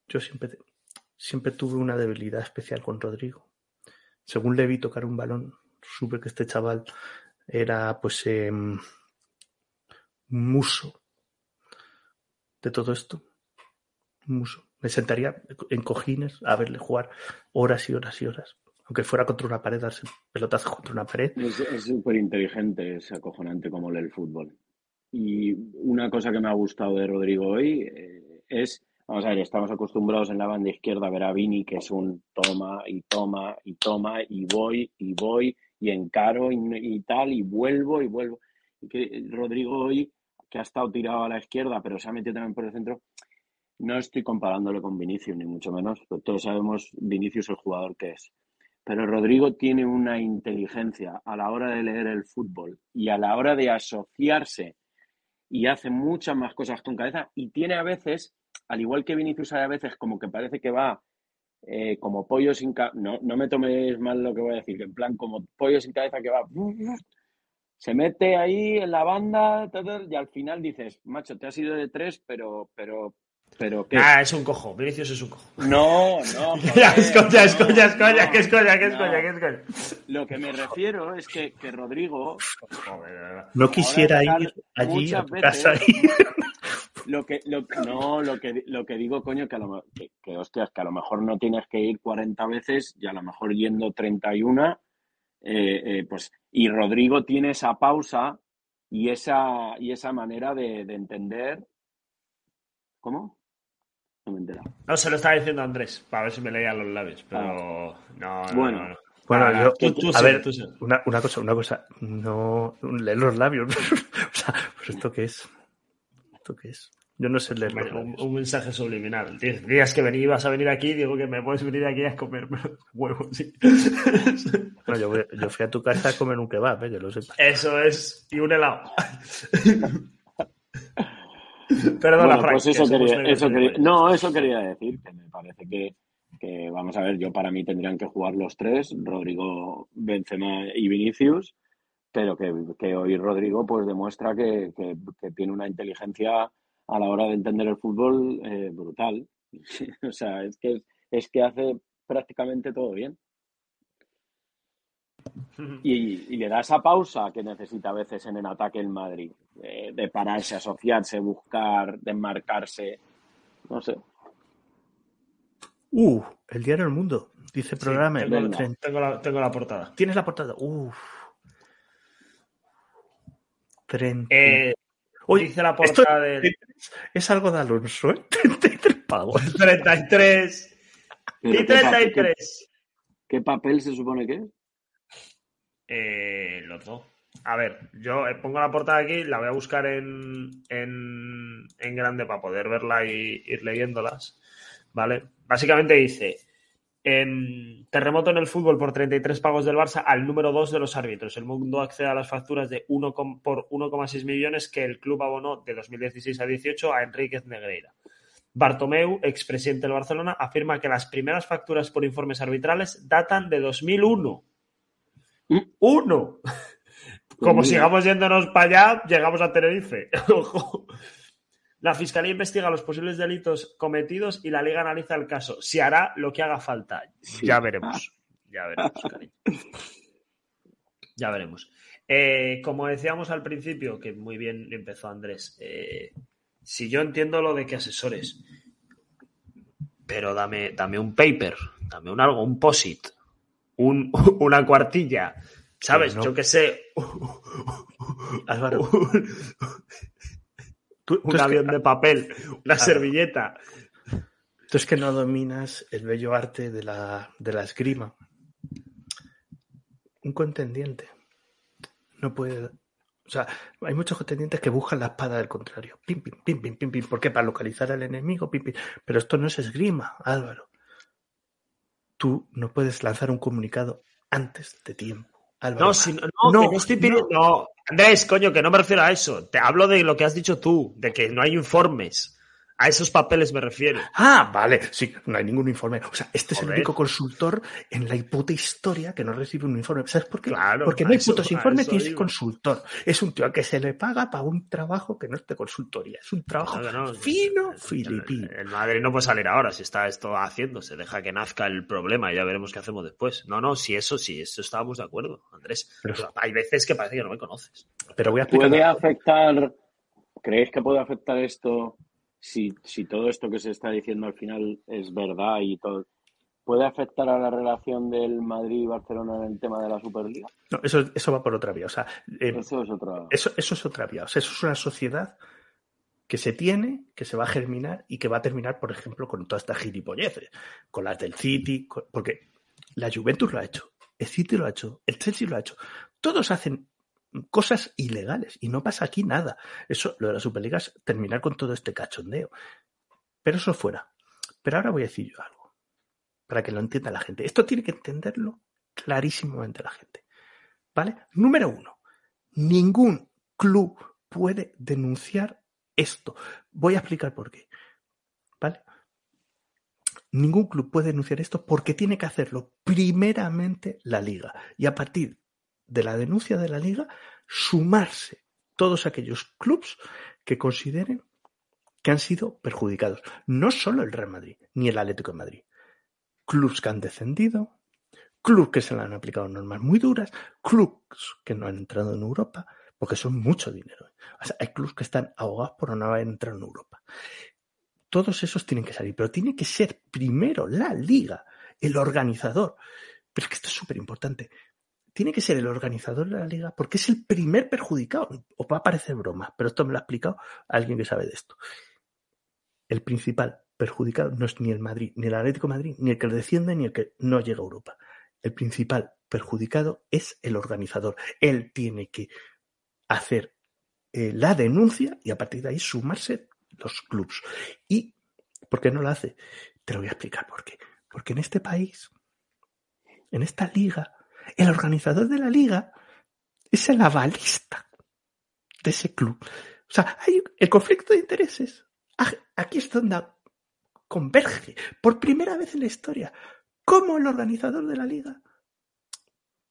Yo siempre, siempre tuve una debilidad especial con Rodrigo. Según le vi tocar un balón, supe que este chaval era pues eh, muso de todo esto. Muso. Me sentaría en cojines a verle jugar horas y horas y horas. Aunque fuera contra una pared, darse pelotazo contra una pared. Es súper inteligente, es acojonante como lee el fútbol. Y una cosa que me ha gustado de Rodrigo hoy eh, es, vamos a ver, estamos acostumbrados en la banda izquierda a ver a Vini, que es un toma y toma y toma y voy y voy y encaro y, tal y vuelvo y vuelvo. Y que Rodrigo hoy, que ha estado tirado a la izquierda, pero se ha metido también por el centro, no estoy comparándole con Vinicius, ni mucho menos, pero todos sabemos Vinicius el jugador que es. Pero Rodrigo tiene una inteligencia a la hora de leer el fútbol y a la hora de asociarse y hace muchas más cosas con cabeza y tiene a veces, al igual que Vinicius a veces como que parece que va eh, como pollo sin cabeza, no, no me tomes mal lo que voy a decir, en plan como pollo sin cabeza que va, se mete ahí en la banda y al final dices, macho, te has ido de tres, pero, pero, pero ¿qué? Ah, es un cojo. Vinicius es un cojo. No, no. Ya, es joder, coña, es coña, es coña, no, que es coña, que es coña, que es coña. Lo que me refiero es que, que Rodrigo. No quisiera ir allí a muchas tu veces- casa y lo que, lo, no, lo que, lo que digo, coño, que, a lo, que, que, hostias, que a lo mejor no tienes que ir 40 veces y a lo mejor yendo 31, eh, eh, pues, y Rodrigo tiene esa pausa y esa, y esa manera de, de entender. ¿Cómo? No me he enterado. No, se lo estaba diciendo Andrés, para ver si me leía los labios, pero no, no, Bueno. no, no. Bueno, yo, tú- tú a sí, ver, tú sí. una, una cosa, una cosa, no leer los labios. o sea, pues esto qué es, esto qué es. Yo no sé leer los Un, labios. un mensaje subliminal. Días que vení, ibas a venir aquí, digo que me puedes venir aquí a comer huevos. Sí. No, yo, voy- yo fui a tu casa a comer un kebab, eh, que lo sepa. Eso es, y un helado. Perdona, Bueno, Frank. pues eso quería, eso no, eso quería decir, que me parece que, que, vamos a ver, yo para mí tendrían que jugar los tres, Rodrigo, Benzema y Vinicius, pero que, que hoy Rodrigo pues demuestra que, que- que tiene una inteligencia a la hora de entender el fútbol eh, brutal. o sea, es que, es que hace prácticamente todo bien. Y, y le da esa pausa que necesita a veces en el ataque el Madrid, eh, de pararse, asociarse, buscar, desmarcarse, no sé. Uh, el diario El Mundo, dice Sí, programa. tengo. Tren- tengo la, tengo la portada. ¿Tienes la portada? Uf. Tren- Eh, Oye, dice la esto portada del es algo de Alonso, ¿eh? 33 pavos. 33 Pero y ¿qué, pa- 33. qué- qué papel se supone que es? Eh, los dos. A ver, yo eh, pongo la portada aquí, la voy a buscar en, en, en grande para poder verla y ir leyéndolas. ¿Vale? Básicamente dice: em, terremoto en el fútbol por 33 pagos del Barça al número 2 de los árbitros. El mundo accede a las facturas de 1, com- por 1,6 millones que el club abonó de 2016 a 18 a Enríquez Negreira. Bartomeu, expresidente del Barcelona, afirma que las primeras facturas por informes arbitrales datan de 2001. ¡Uno! Como sigamos yéndonos para allá, llegamos a Tenerife. Ojo. La Fiscalía investiga los posibles delitos cometidos y la Liga analiza el caso. Se hará lo que haga falta. Sí. Ya veremos. Ya veremos, cariño. Ya veremos. Eh, como decíamos al principio, que muy bien empezó Andrés, eh, si yo entiendo lo de que asesores, pero dame, dame un paper, dame un algo, un posit, un, una cuartilla, ¿sabes? No. Yo qué sé, Álvaro, un, tú, tú un es que- avión de papel, una Claro. servilleta. Tú es que no dominas el bello arte de la, de la esgrima. Un contendiente no puede. O sea, hay muchos contendientes que buscan la espada del contrario. Pim, pim, pim, pim, pim, pim. ¿Por qué? Para localizar al enemigo. Pim, pim. Pero esto no es esgrima, Álvaro. Tú no puedes lanzar un comunicado antes de tiempo. Álvaro. No, si no, no, No, que no estoy pidiendo. No. Andrés, coño, que no me refiero a eso. Te hablo de lo que has dicho tú, de que no hay informes. A esos papeles me refiero. Ah, vale, sí, no hay ningún informe. O sea, este es el único consultor en la puta historia que no recibe un informe. ¿Sabes por qué? Claro, Porque no hay eso- putos informes ni es consultor. Es un tío a que se le paga para un trabajo que no es de consultoría. Es un trabajo no. fino, El- filipino. El Madrid no puede salir ahora si está esto haciéndose. Deja que nazca el problema y ya veremos qué hacemos después. No, no, si eso sí, eso estábamos de acuerdo, Andrés. Pero- Pero hay veces que parece que no me conoces. Pero voy a explicar. ¿Puede afectar, creéis que puede afectar esto si, si todo esto que se está diciendo al final es verdad y todo? ¿Puede afectar a la relación del Madrid y Barcelona en el tema de la Superliga? No, eso, eso va por otra vía. O sea, eh, Eso es otra. Eso, eso es otra vía. O sea, eso es una sociedad que se tiene, que se va a germinar y que va a terminar, por ejemplo, con todas estas gilipolleces, con las del City, con- porque la Juventus lo ha hecho, el City lo ha hecho, el Chelsea lo ha hecho. Todos hacen cosas ilegales y no pasa aquí nada. Eso, lo de la Superliga es terminar con todo este cachondeo. Pero eso fuera. Pero ahora voy a decir yo algo, para que lo entienda la gente. Esto tiene que entenderlo clarísimamente la gente. ¿Vale? Número uno, ningún club puede denunciar esto. Voy a explicar por qué. ¿Vale? Ningún club puede denunciar esto porque tiene que hacerlo primeramente la liga. Y a partir de la denuncia de la liga, sumarse todos aquellos clubs que consideren que han sido perjudicados. No solo el Real Madrid, ni el Atlético de Madrid. Clubs que han descendido, clubs que se le han aplicado normas muy duras, clubs que no han entrado en Europa, porque son mucho dinero. Hay clubs que están ahogados por no haber entrado en Europa. Todos esos tienen que salir, pero tiene que ser primero la liga, el organizador. Pero es que esto es súper importante. Tiene que ser el organizador de la liga porque es el primer perjudicado. Os va a parecer broma, pero esto me lo ha explicado alguien que sabe de esto. El principal perjudicado no es ni el Madrid, ni el Atlético de Madrid, ni el que desciende, ni el que no llega a Europa. El principal perjudicado es el organizador. Él tiene que hacer eh, la denuncia y a partir de ahí sumarse los clubs. ¿Y por qué no lo hace? Te lo voy a explicar por qué. Porque en este país, en esta liga, el organizador de la liga es el avalista de ese club. O sea, hay el conflicto de intereses. Aquí es donde converge por primera vez en la historia cómo el organizador de la liga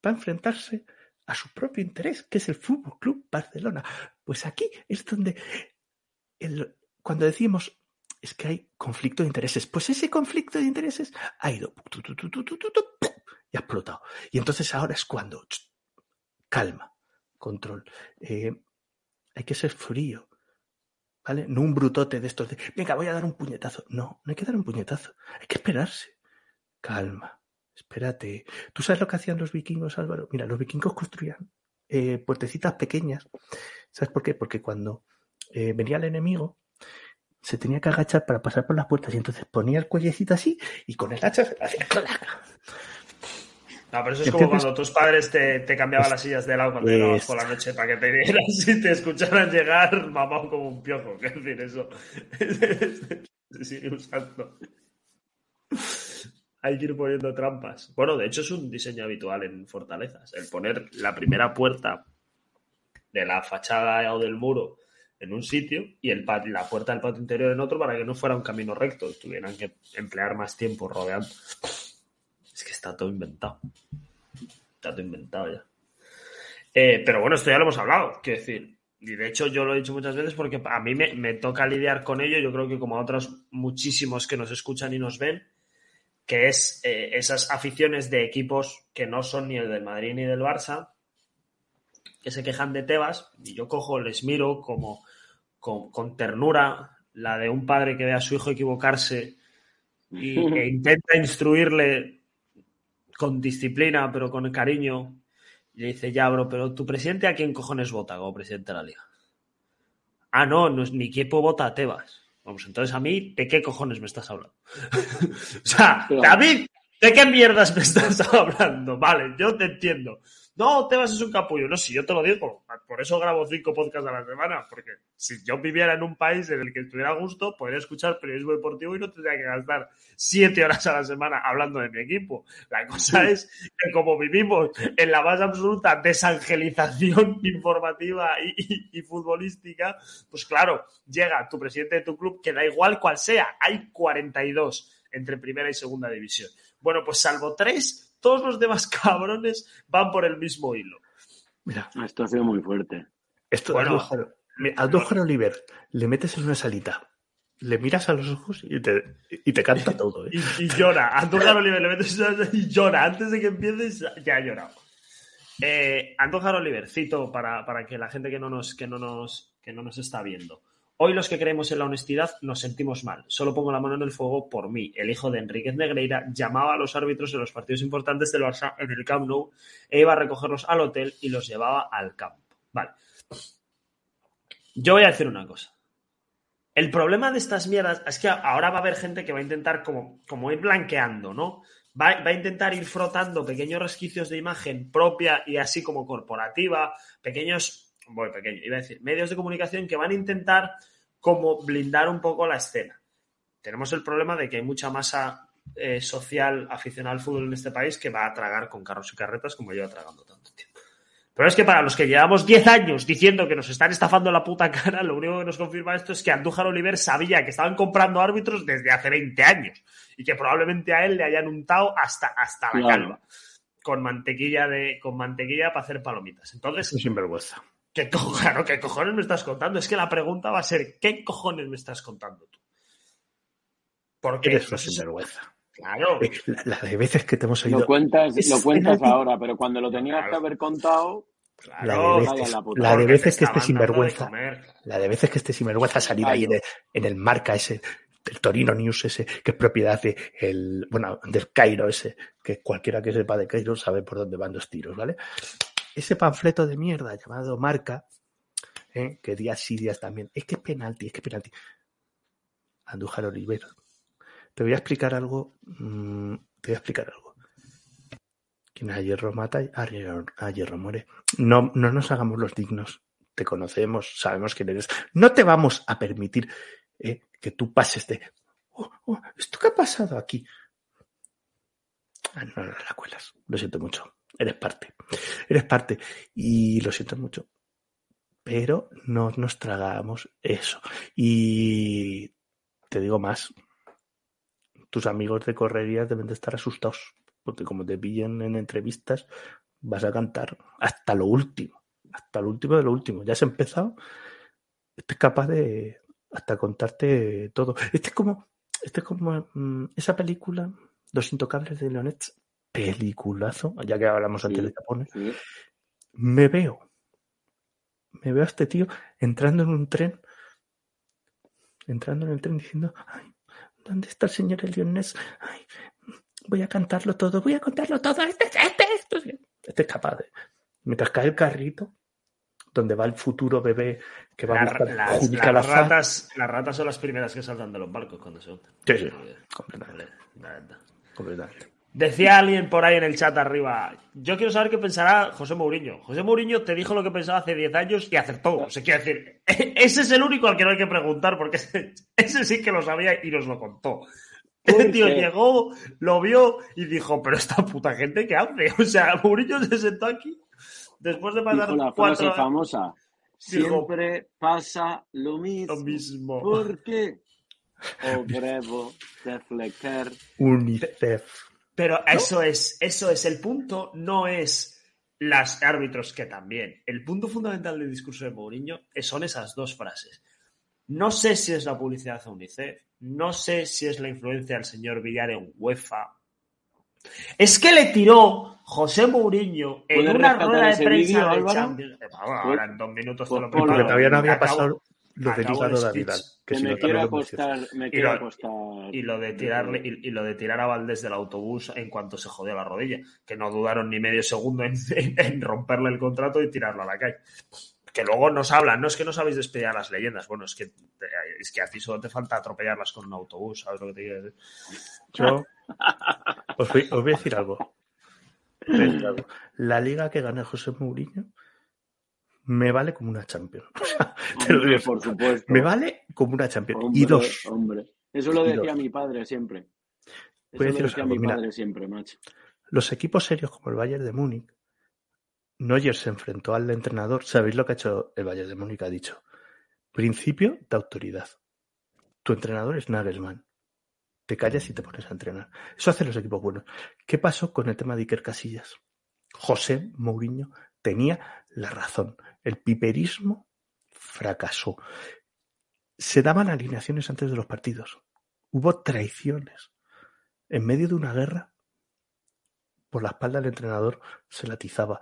va a enfrentarse a su propio interés, que es el Fútbol Club Barcelona. Pues aquí es donde el- cuando decimos es que hay conflicto de intereses, pues ese conflicto de intereses ha ido y ha explotado. Y entonces ahora es cuando calma, control. Eh, hay que ser frío. ¿Vale? No un brutote de estos de, venga, voy a dar un puñetazo. No, no hay que dar un puñetazo. Hay que esperarse. Calma. Espérate. ¿Tú sabes lo que hacían los vikingos, Álvaro? Mira, los vikingos construían eh, puertecitas pequeñas. ¿Sabes por qué? Porque cuando eh, venía el enemigo, se tenía que agachar para pasar por las puertas y entonces ponía el cuellecito así y con el hacha se hacía. No, pero eso es como cuando tus padres te, te cambiaban las sillas de lado cuando llegabas es- por la noche para que te vieras y te escucharan llegar mamado como un piojo. Es decir, eso se sigue usando. Hay que ir poniendo trampas. Bueno, de hecho es un diseño habitual en fortalezas. El poner la primera puerta de la fachada o del muro en un sitio y el la puerta del patio interior en otro para que no fuera un camino recto. Tuvieran que emplear más tiempo rodeando. Es que está todo inventado. Está todo inventado ya. Eh, pero bueno, esto ya lo hemos hablado. Quiero decir, y de hecho yo lo he dicho muchas veces porque a mí me, me toca lidiar con ello. Yo creo que como a otros muchísimos que nos escuchan y nos ven, que es eh, esas aficiones de equipos que no son ni el del Madrid ni del Barça, que se quejan de Tebas, y yo cojo, les miro como con, con ternura la de un padre que ve a su hijo equivocarse y, e intenta instruirle con disciplina, pero con cariño. Y le dice, ya, bro, pero tu presidente a quién cojones vota como presidente de la liga. Ah, no, no es ni equipo vota a Tebas. Vamos, entonces a mí, ¿de qué cojones me estás hablando? o sea, David, ¿de qué mierdas me estás hablando? Vale, yo te entiendo. No, Tebas es un capullo. No, si yo te lo digo, por eso grabo cinco podcasts a la semana, porque si yo viviera en un país en el que estuviera a gusto, podría escuchar periodismo deportivo y no tendría que gastar siete horas a la semana hablando de mi equipo. La cosa es que como vivimos en la más absoluta desangelización informativa y, y- y futbolística, pues claro, llega tu presidente de tu club, que da igual cual sea, hay 42 entre primera y segunda división. Bueno, pues salvo tres, todos los demás cabrones van por el mismo hilo. Mira, Esto ha sido muy fuerte. esto Bueno, a a Oliver le metes en una salita, le miras a los ojos y te, y te canta todo. ¿eh? Y, y llora. Andújar Oliver le metes una- y llora. Antes de que empieces, ya ha llorado. Eh, Andújar Oliver, cito para, para que la gente que no, nos, que, no nos, que no nos está viendo. Hoy los que creemos en la honestidad nos sentimos mal. Solo pongo la mano en el fuego por mí. El hijo de Enríquez Negreira llamaba a los árbitros en los partidos importantes del Barça en el Camp Nou e iba a recogerlos al hotel y los llevaba al campo. Vale. Yo voy a decir una cosa. El problema de estas mierdas es que ahora va a haber gente que va a intentar como, como ir blanqueando, ¿no? Va, va a intentar ir frotando pequeños resquicios de imagen propia y así como corporativa, pequeños, bueno, pequeño, iba a decir, medios de comunicación que van a intentar como blindar un poco la escena. Tenemos el problema de que hay mucha masa eh, social aficionada al fútbol en este país que va a tragar con carros y carretas como lleva tragando tanto tiempo. Pero es que para los que llevamos 10 años diciendo que nos están estafando la puta cara, lo único que nos confirma esto es que Andújar Oliver sabía que estaban comprando árbitros desde hace 20 años y que probablemente a él le hayan untado hasta, hasta la Claro. calva con mantequilla de con mantequilla para hacer palomitas. Entonces, Es sinvergüenza. ¿Qué, co- claro, ¿qué cojones me estás contando? Es que la pregunta va a ser ¿qué cojones me estás contando tú? Porque Eres un no sé si- sinvergüenza. claro, La, la de veces que te hemos oído. Lo cuentas, lo cuentas ahora, pero cuando lo tenías Claro. que haber contado, claro, la de veces, la puta. la de veces que este de sinvergüenza, la de veces que este sinvergüenza salir ahí en el, en el marca ese, del Torino News ese, que es propiedad de el, bueno, del Cairo ese, que cualquiera que sepa de Cairo sabe por dónde van los tiros, ¿vale? Ese panfleto de mierda llamado marca, ¿eh? que días sí, días también, es que es penalti, es que es penalti. Andújar Oliver. Te voy a explicar algo, mm, te voy a explicar algo. Quien a hierro mata, a hierro, a hierro muere. No, no nos hagamos los dignos. Te conocemos, sabemos quién eres. No te vamos a permitir eh, que tú pases de. "Oh, oh, ¿Esto qué ha pasado aquí? Ah, no, no la cuelas. Lo siento mucho. Eres parte. Eres parte. Y lo siento mucho. Pero no nos tragamos eso. Y te digo más. Tus amigos de correrías deben de estar asustados. Porque como te pillen en entrevistas, vas a cantar hasta lo último. Hasta lo último de lo último. Ya has empezado. Este es capaz de hasta contarte todo. Este es como, este es como mm, esa película, Los Intocables de Leonet. Peliculazo, ya que hablamos antes Sí. de Japón. sí, Me veo. Me veo a este tío entrando en un tren. Entrando en el tren diciendo, ay, ¿dónde está el señor Elionés? Ay, voy a cantarlo todo, voy a contarlo todo. Este, este, este, este es capaz de. Mientras cae el carrito, donde va el futuro bebé que va a La- buscar las, Lazar. ratas, las ratas son las primeras que saltan de los barcos cuando se hunden. Sí, sí, completamente. La verdad. completamente. Decía alguien por ahí en el chat arriba, yo quiero saber qué pensará José Mourinho. José Mourinho te dijo lo que pensaba hace 10 años y acertó. O sea, quiero decir, ese es el único al que no hay que preguntar porque ese, ese sí que lo sabía y nos lo contó. Ese ¿Por tío qué? llegó, lo vio y dijo, pero esta puta gente qué hace. O sea, Mourinho se sentó aquí después de pasar la cuatro frase famosa. Dijo- Siempre pasa lo mismo. lo mismo. ¿Por qué? UNICEF. Pero eso es, eso es el punto, no es las árbitros que también. El punto fundamental del discurso de Mourinho son esas dos frases. No sé si es la publicidad de UNICEF, no sé si es la influencia del señor Villar en UEFA. Es que le tiró José Mourinho en ¿Puedes una rueda de prensa de? Champions. Ahora en dos minutos te Pues lo. Porque preparo. todavía no había pasado lo de. Vidal. Que no, quiero Y lo- acostar. y lo de tirarle y, y lo de tirar a Valdés del autobús en cuanto se jodió la rodilla, que no dudaron ni medio segundo en, en- en romperle el contrato y tirarlo a la calle. Que luego nos hablan, no es que no sabéis despedir a las leyendas, bueno, es que es que a ti solo te falta atropellarlas con un autobús, ¿sabes lo que te quiero decir? Yo os voy, os voy a decir algo. La liga que gana José Mourinho me vale como una. O sea, te lo digo. por supuesto. Me vale como una Champions. Hombre, y dos. Hombre. Eso lo decía mi padre siempre. Eso lo decía algo, mi mira. padre siempre, macho. Los equipos serios como el Bayern de Múnich, Neuer se enfrentó al entrenador. ¿Sabéis lo que ha hecho el Bayern de Múnich? Ha dicho, principio de autoridad. Tu entrenador es Nagelsmann. Te callas y te pones a entrenar. Eso hacen los equipos buenos. ¿Qué pasó con el tema de Iker Casillas? José Mourinho tenía la razón. El piperismo fracasó. Se daban alineaciones antes de los partidos. Hubo traiciones. En medio de una guerra, por la espalda del entrenador se latizaba.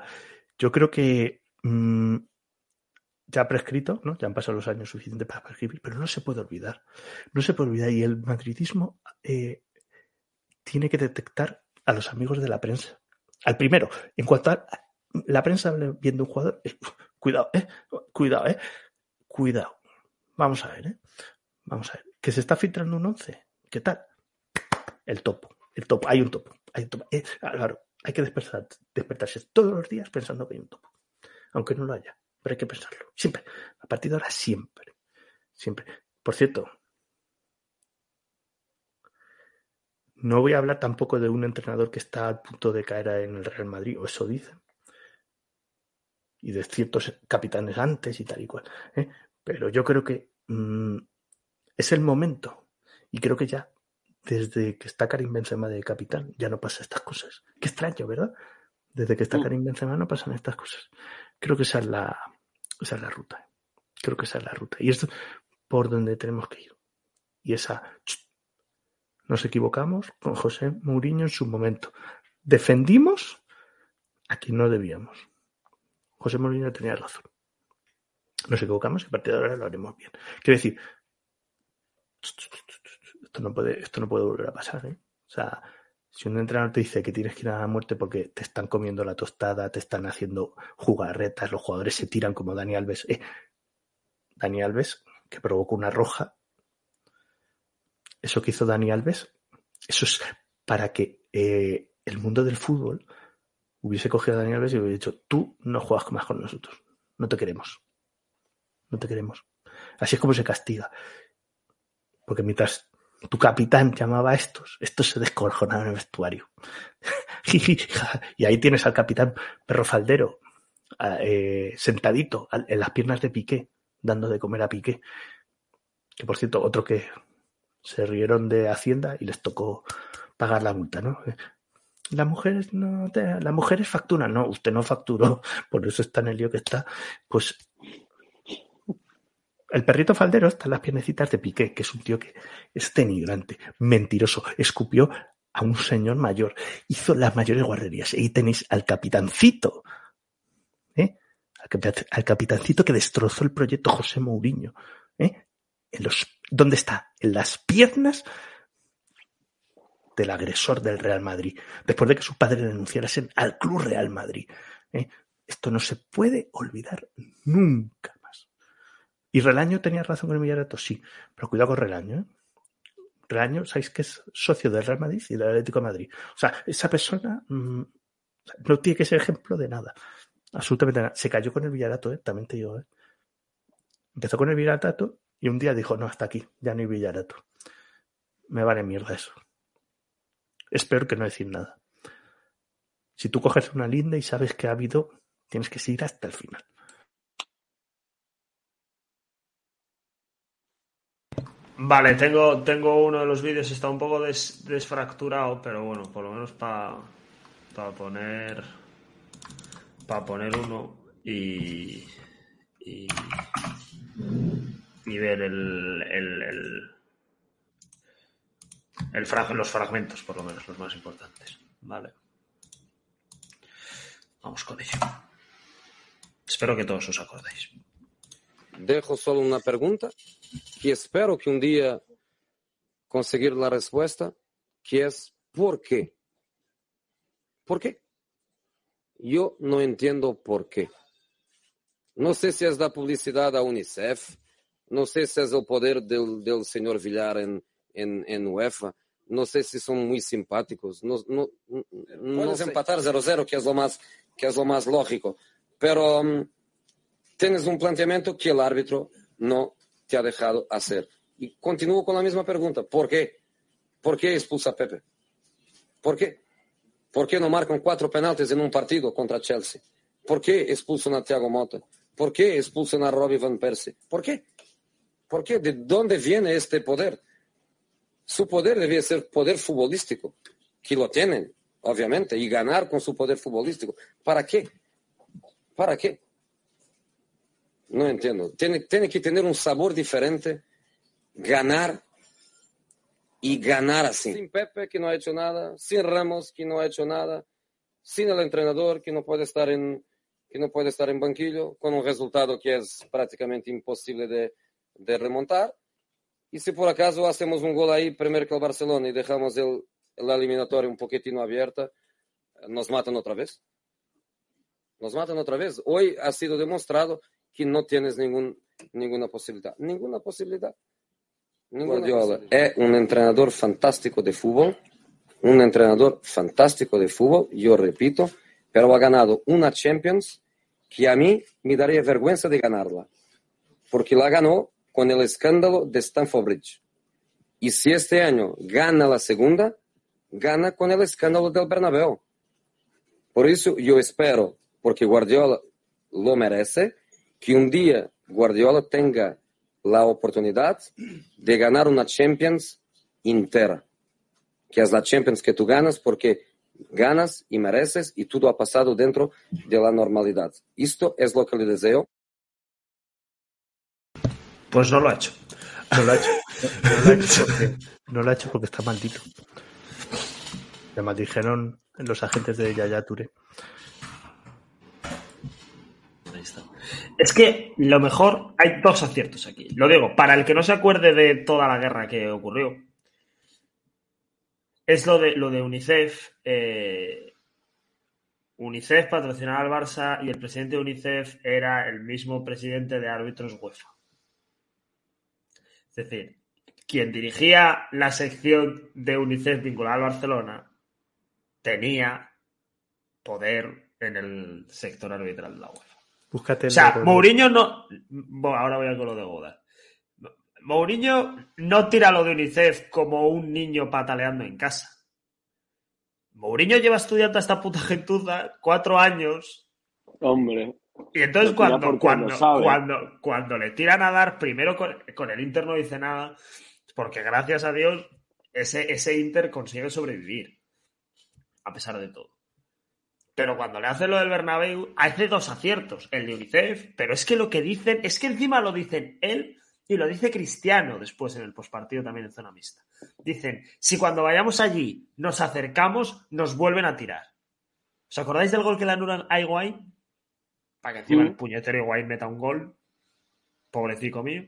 Yo creo que mm, ya ha prescrito, ¿no? Ya han pasado los años suficientes para prescribir, pero no se puede olvidar. No se puede olvidar. Y el madridismo eh, tiene que detectar a los amigos de la prensa. Al primero, en cuanto a la prensa de un jugador, eh, cuidado, eh, cuidado, eh, cuidado. Vamos a ver, eh. Vamos a ver. Que se está filtrando un 11. ¿Qué tal? El topo. El topo. Hay un topo. Hay un topo. Eh, Álvaro, hay que despertar, despertarse todos los días pensando que hay un topo. Aunque no lo haya. Pero hay que pensarlo. Siempre. A partir de ahora, siempre. Siempre. Por cierto, no voy a hablar tampoco de un entrenador que está al punto de caer en el Real Madrid, o eso dicen. Y de ciertos capitanes antes y tal y cual. ¿eh? Pero yo creo que mm, es el momento. Y creo que ya, desde que está Karim Benzema de capitán, ya no pasa estas cosas. Qué extraño, ¿verdad? Desde que está Mm. Karim Benzema no pasan estas cosas. Creo que esa es la, esa es la ruta. Creo que esa es la ruta. Y esto por donde tenemos que ir. Y esa... Nos equivocamos con José Mourinho en su momento. Defendimos a quien no debíamos. José Mourinho tenía razón. Nos equivocamos y a partir de ahora lo haremos bien. Quiero decir, esto no puede, esto no puede volver a pasar. ¿eh? O sea, si un entrenador te dice que tienes que ir a la muerte porque te están comiendo la tostada, te están haciendo jugarretas, los jugadores se tiran como Dani Alves. Eh, Dani Alves, que provocó una roja. Eso que hizo Dani Alves, eso es para que eh, el mundo del fútbol hubiese cogido a Dani Alves y hubiese dicho, tú no juegas más con nosotros, no te queremos, no te queremos. Así es como se castiga. Porque mientras tu capitán llamaba a estos, estos se descojonaban en el vestuario. y ahí tienes al capitán perro faldero, eh, sentadito en las piernas de Piqué, dando de comer a Piqué. Que por cierto, otro que se rieron de Hacienda y les tocó pagar la multa, ¿no? Las mujeres no te, las mujeres facturan, no, usted no facturó, por eso está en el lío que está. Pues el perrito faldero está en las piernecitas de Piqué, que es un tío que es denigrante, mentiroso, escupió a un señor mayor, hizo las mayores guarrerías. Y tenéis al capitancito, ¿eh? al, capitancito que destrozó el proyecto José Mourinho. ¿eh? En los, ¿Dónde está? En las piernas del agresor del Real Madrid, después de que su padre denunciara al Club Real Madrid. ¿eh? Esto no se puede olvidar nunca más. ¿Y Relaño tenía razón con el Villarato? Sí, pero cuidado con Relaño. ¿eh? Relaño, ¿sabéis que es socio del Real Madrid y del Atlético de Madrid? O sea, esa persona mmm, no tiene que ser ejemplo de nada. Absolutamente nada. Se cayó con el Villarato, ¿eh? también te digo. ¿eh? Empezó con el Villarato y un día dijo, no, hasta aquí, ya no hay Villarato. Me vale mierda eso. Es peor que no decir nada. Si tú coges una linda y sabes que ha habido, tienes que seguir hasta el final. Vale, tengo, tengo uno de los vídeos, está un poco des, desfracturado, pero bueno, por lo menos para pa poner para poner uno y, y, y ver el, el, el frag, los fragmentos, por lo menos, los más importantes. Vale. Vamos con ello. Espero que todos os acordéis. Dejo solo una pregunta que espero que un día conseguir la respuesta, que es ¿por qué? ¿Por qué? Yo no entiendo por qué. No sé si es la publicidad a UNICEF, no sé si es el poder del, del señor Villar en, en, en UEFA, no sé si son muy simpáticos. No, no, no puedes sé. empatar 0-0, que es lo más, que es lo más lógico. Pero mm, tienes un planteamiento que el árbitro no te ha dejado hacer. Y continúo con la misma pregunta. ¿Por qué? ¿Por qué expulsa a Pepe? ¿Por qué? ¿Por qué no marcan cuatro penaltis en un partido contra Chelsea? ¿Por qué expulsan a Thiago Motta? ¿Por qué expulsan a Robbie Van Persie? ¿Por qué? ¿Por qué? ¿De dónde viene este poder? Su poder debe ser poder futbolístico, que lo tienen, obviamente, y ganar con su poder futbolístico. ¿Para qué? ¿Para qué? No entiendo. Tiene, tiene que tener un sabor diferente, ganar y ganar así. Sin Pepe, que no ha hecho nada, sin Ramos, que no ha hecho nada, sin el entrenador, que no puede estar en, que no puede estar en banquillo, con un resultado que es prácticamente imposible de, de remontar. Y si por acaso hacemos un gol ahí primero que el Barcelona y dejamos el, la eliminatoria un poquitino abierta, nos matan otra vez. Nos matan otra vez. Hoy ha sido demostrado que no tienes ningún, ninguna posibilidad. Ninguna posibilidad. Guardiola es un entrenador fantástico de fútbol, un entrenador fantástico de fútbol, yo repito, pero ha ganado una Champions que a mí me daría vergüenza de ganarla, porque la ganó con el escándalo de Stamford Bridge. Y si este año gana la segunda, gana con el escándalo del Bernabéu. Por eso yo espero, porque Guardiola lo merece, que un día Guardiola tenga la oportunidad de ganar una Champions entera, que es la Champions que tú ganas porque ganas y mereces y todo ha pasado dentro de la normalidad. Esto es lo que le deseo. Pues no lo ha hecho. No lo ha hecho, no lo ha hecho porque, no lo ha hecho porque está maldito. Le maldijeron los agentes de Yaya Touré. Ahí está. Es que lo mejor, hay dos aciertos aquí. Lo digo, para el que no se acuerde de toda la guerra que ocurrió, es lo de, lo de UNICEF. eh, UNICEF patrocinaba al Barça y el presidente de UNICEF era el mismo presidente de árbitros UEFA. Es decir, quien dirigía la sección de UNICEF vinculada al Barcelona tenía poder en el sector arbitral de la UEFA. Búscate O sea, Mourinho no. Bueno, ahora voy a con lo de Goda. Mourinho no tira lo de UNICEF como un niño pataleando en casa. Mourinho lleva estudiando a esta puta gentuza cuatro años Hombre, y entonces cuando, cuando, cuando, cuando le tiran a dar, primero con, con el Inter no dice nada, porque gracias a Dios ese, ese Inter consigue sobrevivir, a pesar de todo. Pero cuando le hace lo del Bernabéu, hace dos aciertos, el de UNICEF, pero es que lo que dicen, es que encima lo dicen él y lo dice Cristiano después en el postpartido también en zona mixta. Dicen, si cuando vayamos allí nos acercamos, nos vuelven a tirar. ¿Os acordáis del gol que le anulan a Higuaín? Para que encima Mm. el puñetero Higuaín meta un gol. Pobrecito mío.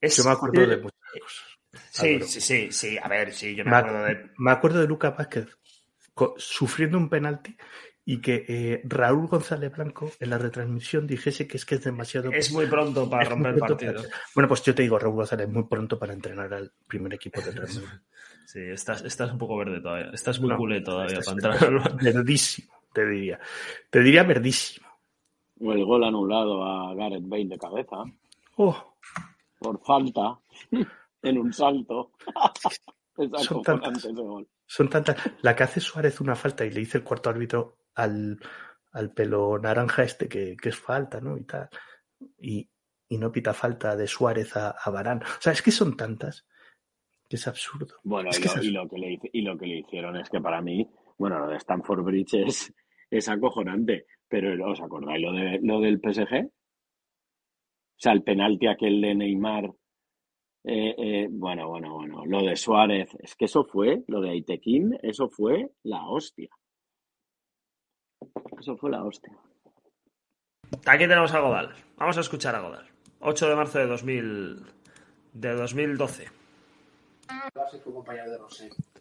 Es- Yo me acuerdo de muchas cosas. Sí, Álvaro. sí, sí, sí. A ver, sí, yo me Me, acuerdo ac- de. me acuerdo de Lucas Vázquez sufriendo un penalti y que eh, Raúl González Blanco en la retransmisión dijese que es que es demasiado. Es muy pronto para romper el partido. para- Bueno, pues yo te digo, Raúl González, muy pronto para entrenar al primer equipo de Real. Sí, estás, estás un poco verde todavía. Estás muy No, culé todavía para entrar. verdísimo, te diría. Te diría verdísimo. O el gol anulado a Gareth Bale de cabeza Oh, por falta en un salto. es Son tantas. ese gol. son tantas. La que hace Suárez una falta y le dice el cuarto árbitro al, al pelo naranja este que, que es falta, ¿no? Y tal. Y, y no pita falta de Suárez a, a Varane. O sea, es que son tantas que es absurdo. Bueno, Es y, que lo, es y lo que le, y lo que le hicieron es que para mí, bueno, lo de Stanford Bridge es, es acojonante. Pero ¿os acordáis lo, de, lo del PSG? O sea, el penalti aquel de Neymar. eh, eh, bueno, bueno, bueno. Lo de Suárez. Es que eso fue, lo de Aitequín, eso fue la hostia. Eso fue la hostia. Aquí tenemos a Godal. Vamos a escuchar a Godal. 8 de marzo de 2000, de 2012.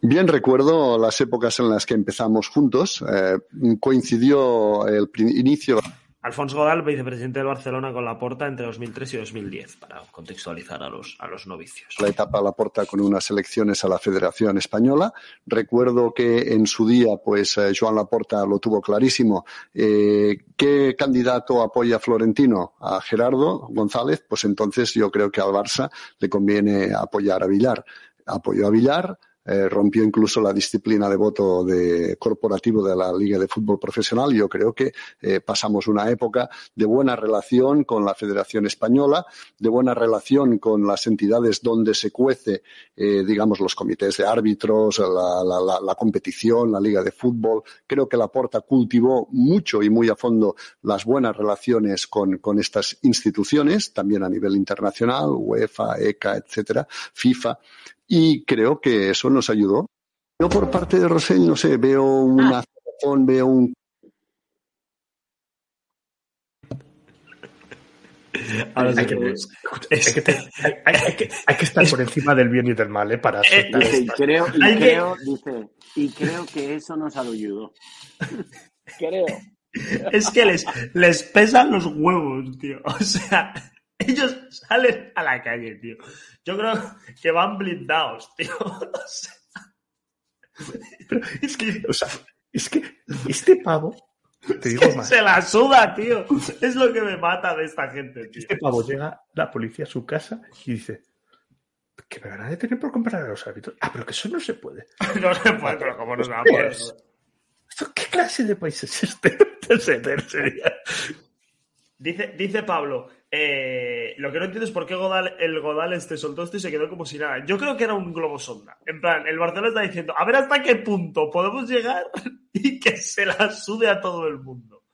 Bien recuerdo las épocas en las que empezamos juntos. Eh, coincidió el inicio. Alfonso Godal, vicepresidente del Barcelona con la Porta entre 2003 y 2010, para contextualizar a los, a los novicios. la etapa Laporta con unas elecciones a la Federación Española. Recuerdo que en su día, pues eh, Joan Laporta lo tuvo clarísimo. Eh, ¿Qué candidato apoya a Florentino? A Gerardo González. Pues entonces yo creo que al Barça le conviene apoyar a Villar. Apoyó a Villar, eh, rompió incluso la disciplina de voto de corporativo de la Liga de Fútbol Profesional. Yo creo que eh, pasamos una época de buena relación con la Federación Española, de buena relación con las entidades donde se cuece, eh, digamos, los comités de árbitros, la, la, la, la competición, la Liga de Fútbol. Creo que Laporta cultivó mucho y muy a fondo las buenas relaciones con, con estas instituciones, también a nivel internacional, UEFA, ECA, etcétera, FIFA y creo que eso nos ayudó. Yo por parte de Rosell, no sé, veo una razón, veo un... Ahora sí Hay que que, es- hay que hay- hay que- hay que estar por encima del bien y del mal, ¿eh? Para Eh, Dice, y creo, y creo, dice, y creo que eso nos ayudó. creo. Es que les, les pesan los huevos, tío. O sea, ellos salen a la calle, tío. Yo creo que van blindados, tío. O sea, Es que, o sea, es que este pavo, te digo más, se la suda, tío. Es lo que me mata de esta gente, tío. este pavo llega la policía a su casa y dice que me van a detener por comprar a los árbitros. Ah, pero que eso no se puede. No se puede, pero ¿cómo nos va a ¿Qué poder? ¿Qué clase de país es este? Dice Pablo, eh, lo que no entiendo es por qué Godal, el Godal este soltó esto y se quedó como si nada. Yo creo que era un globo sonda. En plan, el Barcelona está diciendo, a ver hasta qué punto podemos llegar y que se la sude a todo el mundo.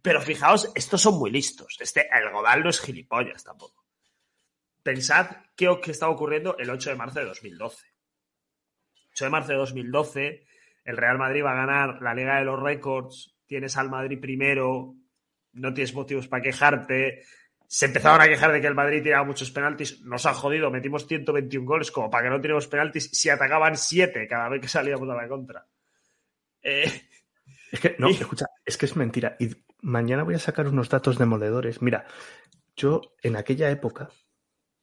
Pero fijaos, estos son muy listos. Este, el Godal no es gilipollas tampoco. Pensad qué, qué estaba ocurriendo el 8 de marzo de 2012. 8 de marzo de 2012, el Real Madrid va a ganar la Liga de los Récords, tienes al Madrid primero, no tienes motivos para quejarte. Se empezaron a quejar de que el Madrid tiraba muchos penaltis. Nos ha jodido, metimos 121 goles como para que no tiremos penaltis si atacaban 7 cada vez que salíamos a la contra. Eh, Es que, no, Y- escucha, es que es mentira. Y mañana voy a sacar unos datos demoledores. Mira, yo en aquella época,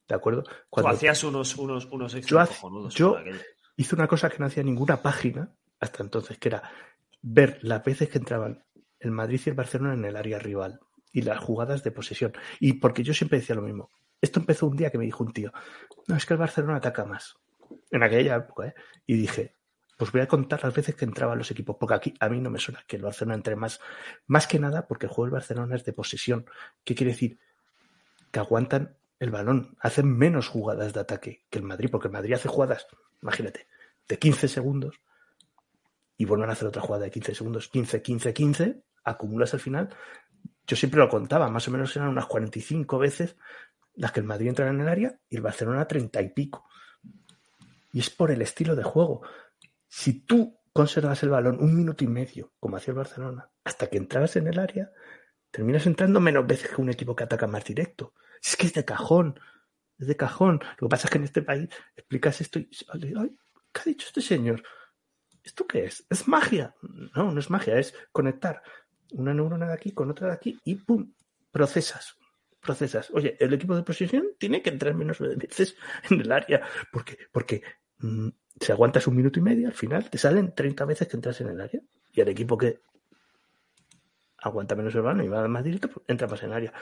¿de acuerdo? tú Cuando hacías unos, unos, unos Yo hace- hice una cosa que no hacía ninguna página hasta entonces, que era ver las veces que entraban el Madrid y el Barcelona en el área rival y las jugadas de posesión. Y porque yo siempre decía lo mismo. Esto empezó un día que me dijo un tío, no, es que el Barcelona ataca más. En aquella época, ¿eh? Y dije, pues voy a contar las veces que entraban los equipos, porque aquí a mí no me suena que el Barcelona entre más. Más que nada porque el juego del Barcelona es de posesión. ¿Qué quiere decir? Que aguantan el balón, hacen menos jugadas de ataque que el Madrid, porque el Madrid hace jugadas, imagínate, de 15 segundos y vuelven a hacer otra jugada de 15 segundos, 15, 15, 15, acumulas al final. Yo siempre lo contaba, más o menos eran unas 45 veces las que el Madrid entra en el área y el Barcelona 30 y pico. Y es por el estilo de juego. Si tú conservas el balón un minuto y medio, como hacía el Barcelona, hasta que entrabas en el área, terminas entrando menos veces que un equipo que ataca más directo. Es que es de cajón, es de cajón. Lo que pasa es que en este país explicas esto y ay, ¿qué ha dicho este señor? ¿Esto qué es? ¿Es magia? No, no es magia, es conectar una neurona de aquí con otra de aquí y ¡pum! Procesas. Procesas. Oye, el equipo de posesión tiene que entrar menos veces en el área. porque Porque mmm, si aguantas un minuto y medio, al final te salen 30 veces que entras en el área. Y el equipo que aguanta menos el balón y va más directo, pues entra más en el área.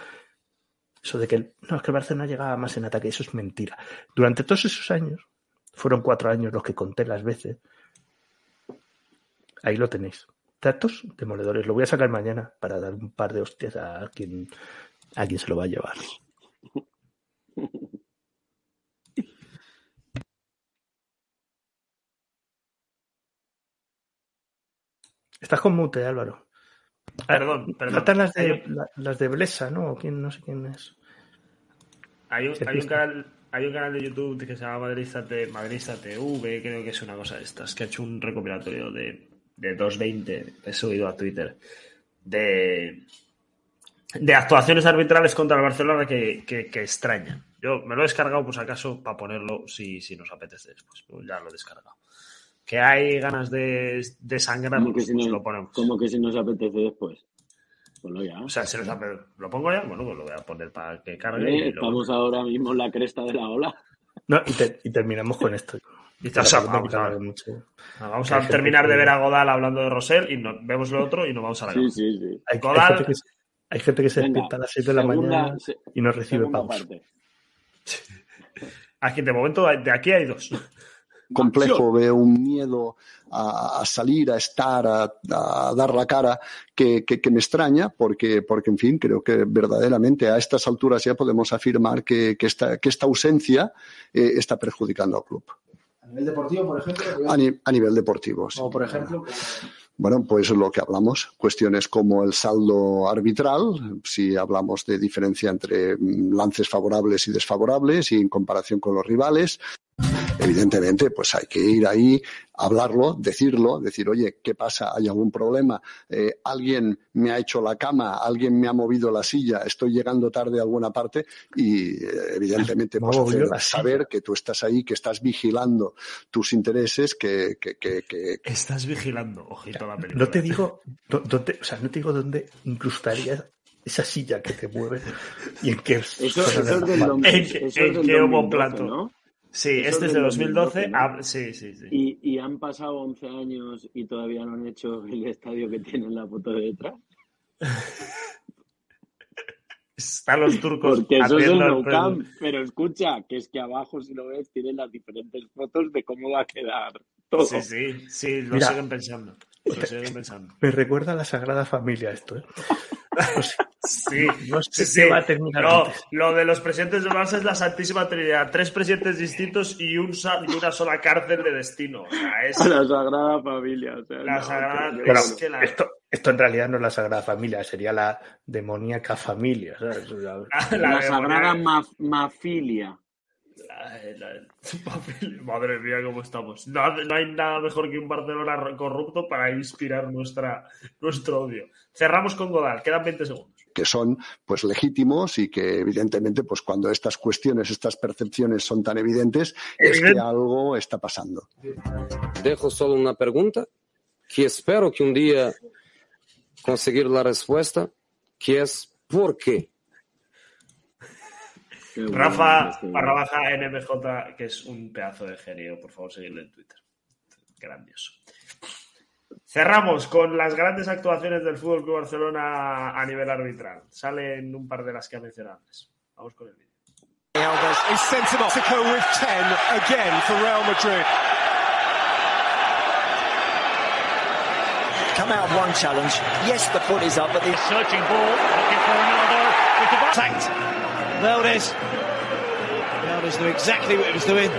Eso de que no, es que el Barcelona llegaba más en ataque, eso es mentira. Durante todos esos años, fueron cuatro años los que conté las veces, Ahí lo tenéis. Datos demoledores. Lo voy a sacar mañana para dar un par de hostias a quien, a quien se lo va a llevar. Estás con mute, Álvaro. Perdón, perdón. Faltan las de, la- las de Blesa, ¿no? ¿Quién, no sé quién es. Hay un, canal, hay un canal de YouTube que se llama Madrista TV, creo que es una cosa de estas, que ha hecho un recopilatorio de, de 220, he subido a Twitter, de, de actuaciones arbitrales contra el Barcelona que, que, que extrañan. Yo me lo he descargado por si acaso para ponerlo si, si nos apetece después. Pues ya lo he descargado. Que hay ganas de, de sangrar, Como que, pues si nos, lo ponemos. como que si nos apetece después. Ponlo ya. O sea, se les ha... ¿Lo pongo ya? Bueno, pues lo voy a poner para que cargue. Eh, y luego- Estamos ahora mismo en la cresta de la ola. No, y, te- y terminamos con esto. No vamos, a, mucho. vamos terminar de ver a Godal hablando de Rosell y no, vemos lo otro y nos vamos a la Sí, cama. sí, sí. Hay, hay Godal- gente que, se- hay gente que se Venga, despierta a las 6 de la segunda- mañana se- y no recibe pagos. Aquí, de momento, de aquí hay dos. complejo, veo un miedo a, a salir, a estar, a, a dar la cara, que, que- que me extraña, porque, porque, en fin, creo que verdaderamente a estas alturas ya podemos afirmar que, que esta, que esta ausencia eh, está perjudicando al club. A nivel deportivo, por ejemplo, A, ni- a nivel deportivo. sí. o por ejemplo, Bueno, pues lo que hablamos, cuestiones como el saldo arbitral, si hablamos de diferencia entre mm, lances favorables y desfavorables y en comparación con los rivales. Evidentemente, pues hay que ir ahí, hablarlo, decirlo, decir, oye, ¿qué pasa? ¿Hay algún problema? Eh, ¿Alguien me ha hecho la cama? ¿Alguien me ha movido la silla? ¿Estoy llegando tarde a alguna parte? Y eh, evidentemente, pues hacer saber que tú estás ahí, que estás vigilando tus intereses, que, que, que, que, Estás vigilando, ojito a la película. No te digo, dó- dónde, o sea, no te digo dónde incrustaría esa silla que te mueve y en qué Eso, zona eso del es del, mapa. dom- ¿En eso qué- es en del qué 2012, homoplato? ¿no? Sí, Eso este es de del 2012. 2012, ¿no? ah, sí, sí, sí. Y, y han pasado 11 años y todavía no han hecho el estadio que tiene en la foto de detrás. Están los turcos Porque eso es el el- Camp. Pero escucha, que es que abajo, si lo ves, tienen las diferentes fotos de cómo va a quedar todo. Sí, sí, sí, lo Mira. siguen pensando. Lo pensando. Me recuerda a la Sagrada Familia esto, ¿eh? Sí, No sé sí, qué va a terminar No, antes. lo de los presidentes de Barça es la Santísima Trinidad. Tres presidentes distintos y, un sa- y una sola cárcel de destino. O sea, es la Sagrada Familia. o sea, la no, sagrada. pero- Pero es que la, esto, esto en realidad no es la Sagrada Familia, sería la demoníaca familia. la- La, la Sagrada Maf- Mafilia. La- la- Madre mía, cómo estamos. No, no hay nada mejor que un Barcelona corrupto para inspirar nuestra, nuestro odio. Cerramos con Godal, quedan 20 segundos. que son pues legítimos y que evidentemente pues cuando estas cuestiones, estas percepciones son tan evidentes, es que algo está pasando. Dejo solo una pregunta que espero que un día conseguir la respuesta, que es ¿por qué? Bueno, Rafa barra baja NMJ, que es un pedazo de genio, por favor, seguirle en Twitter. Grandioso. Cerramos con las grandes actuaciones del Fútbol Club Barcelona a nivel arbitral. Salen un par de las que ha mencionado antes. Vamos con el vídeo. Alves is sent to Mexico with 10 again for Real Madrid. come out of one challenge. Yes, the foot is up, but the Searching ball, looking for Ronaldo. With the tanked. Valdez. Valdez knew exactly what he was doing.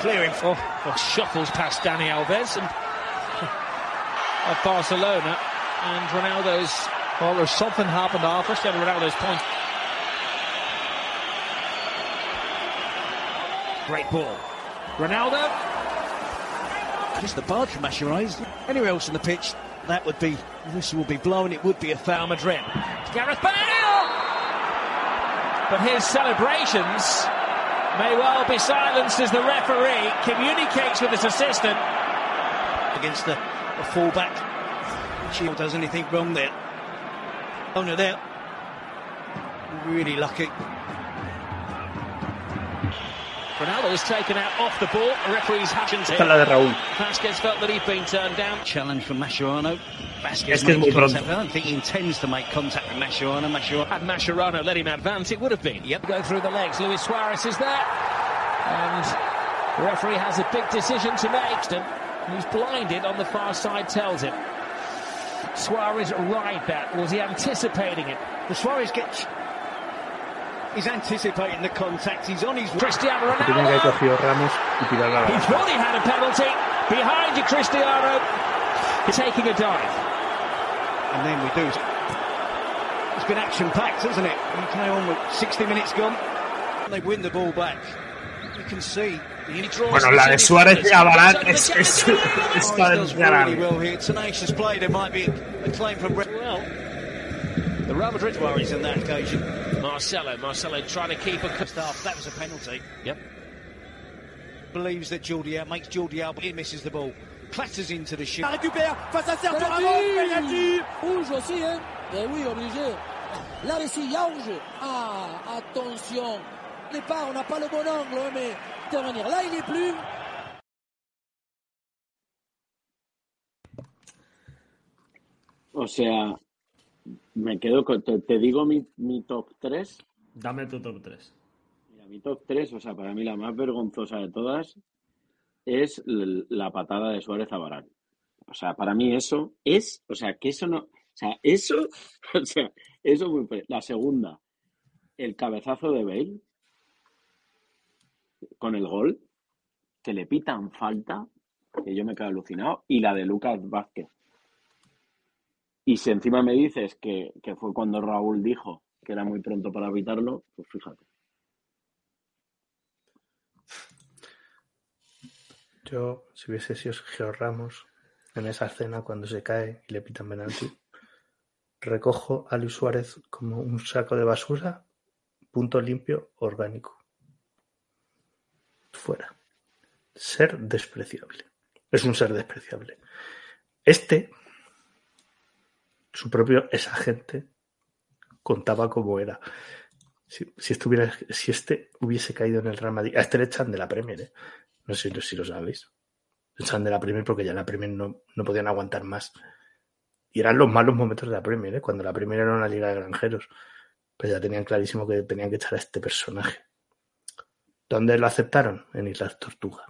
Clearing for. Oh, shuffles past Danny Alves and of Barcelona and Ronaldo's. Well, there's something happened after instead of Ronaldo's point. Great ball. Ronaldo. Just the barge from Mascherano. Anywhere else on the pitch, that would be, whistle would be blown. It would be a foul Madrid. Gareth Bale. But his celebrations may well be silenced as the referee communicates with his assistant. Against the, the fullback. Shield does anything wrong there. Oh, Owner there. Really lucky. Ronaldo was taken out off the ball. The referee's actions Esta es la Raúl. Vasquez felt that he'd been turned down. Challenge from Mascherano. Vasquez Es que es makes muy contact. pronto. I don't think he intends to make contact with Mascherano. Mascherano Had Mascherano let him advance, it would have been. Yep. Go through the legs. Luis Suarez is there. And the referee has a big decision to make. And Who's blinded on the far side tells him. Suarez right back. Was he anticipating it? The Suarez gets. He's anticipating the contact. He's on his way. Cristiano Que que Ronaldo. cogido Ramos y tirarla la He thought he had a penalty. Behind you, Cristiano. He's taking a dive. And then we do. It's been action packed, hasn't it? You carry on with 60 minutes gone. They win the ball back. You can see. Bueno, la de Suárez y Abalán So es, the es, es Oh, para he does really well here. Tenacious play. There might be a claim from Well, the Real Madrid worries on that occasion. Marcelo. Marcelo trying to keep a. Staff, that was a penalty. Yep. Believes that Jordi Alba makes Jordi Alba. He misses the ball. Clatters into the shoot. récupère face à Sergio Ramos, penalty Rouge aussi, hein Eh oui, obligé. Là aussi, il y a. Ah, attention. Départ, on n'a pas le bon angle, hein, mais intervenir. Là, il n'est plus. O sea, me quedo con. Te, te digo mi, mi top 3. Dame tu top 3. Mira, mi top 3, o sea, para mí la más vergonzosa de todas es la patada de Suárez a. O sea, para mí eso es, o sea, que eso no, o sea, eso, o sea, eso muy La segunda, el cabezazo de Bale con el gol, que le pitan falta, que yo me quedo alucinado, y la de Lucas Vázquez. Y si encima me dices que, que fue cuando Raúl dijo que era muy pronto para evitarlo, pues fíjate. Yo, si hubiese sido Sergio Ramos en esa escena cuando se cae y le pitan penalti, recojo a Luis Suárez como un saco de basura, punto limpio, orgánico. Fuera. Ser despreciable. Es un ser despreciable. Este, su propio esa gente, contaba cómo era. Si, si estuviera, si este hubiese caído en el Real Madrid, a este le echan de la Premier, ¿eh? No sé si lo sabéis. Echan de la Premier porque ya la Premier no, no podían aguantar más. Y eran los malos momentos de la Premier, ¿eh? cuando la Premier era una liga de granjeros. Pues ya tenían clarísimo que tenían que echar a este personaje. ¿Dónde lo aceptaron? En Islas Tortuga.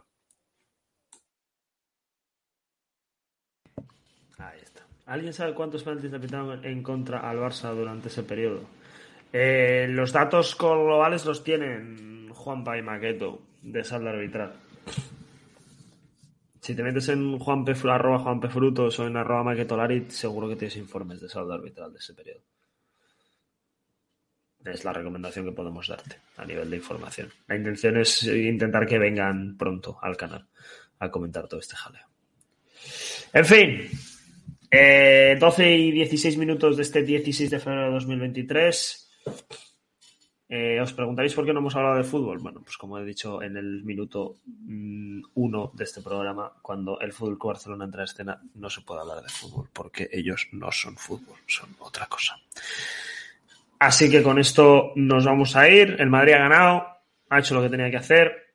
Ahí está. ¿Alguien sabe cuántos penaltis le pitaron en contra al Barça durante ese periodo? Eh, los datos globales los tienen Juanpa y Maqueto de saldo arbitral. Si te metes en Juanpe, arroba Juanpe Frutos o en arroba Maquetolarit, seguro que tienes informes de saldo arbitral de ese periodo. Es la recomendación que podemos darte a nivel de información. La intención es intentar que vengan pronto al canal a comentar todo este jaleo. En fin, eh, 12 y 16 minutos de este 16 de febrero de 2023. Eh, os preguntaréis por qué no hemos hablado de fútbol. Bueno, pues como he dicho en el minuto 1 de este programa, cuando el Fútbol Club Barcelona entra a escena, no se puede hablar de fútbol, porque ellos no son fútbol, son otra cosa. Así que con esto nos vamos a ir. El Madrid ha ganado, ha hecho lo que tenía que hacer.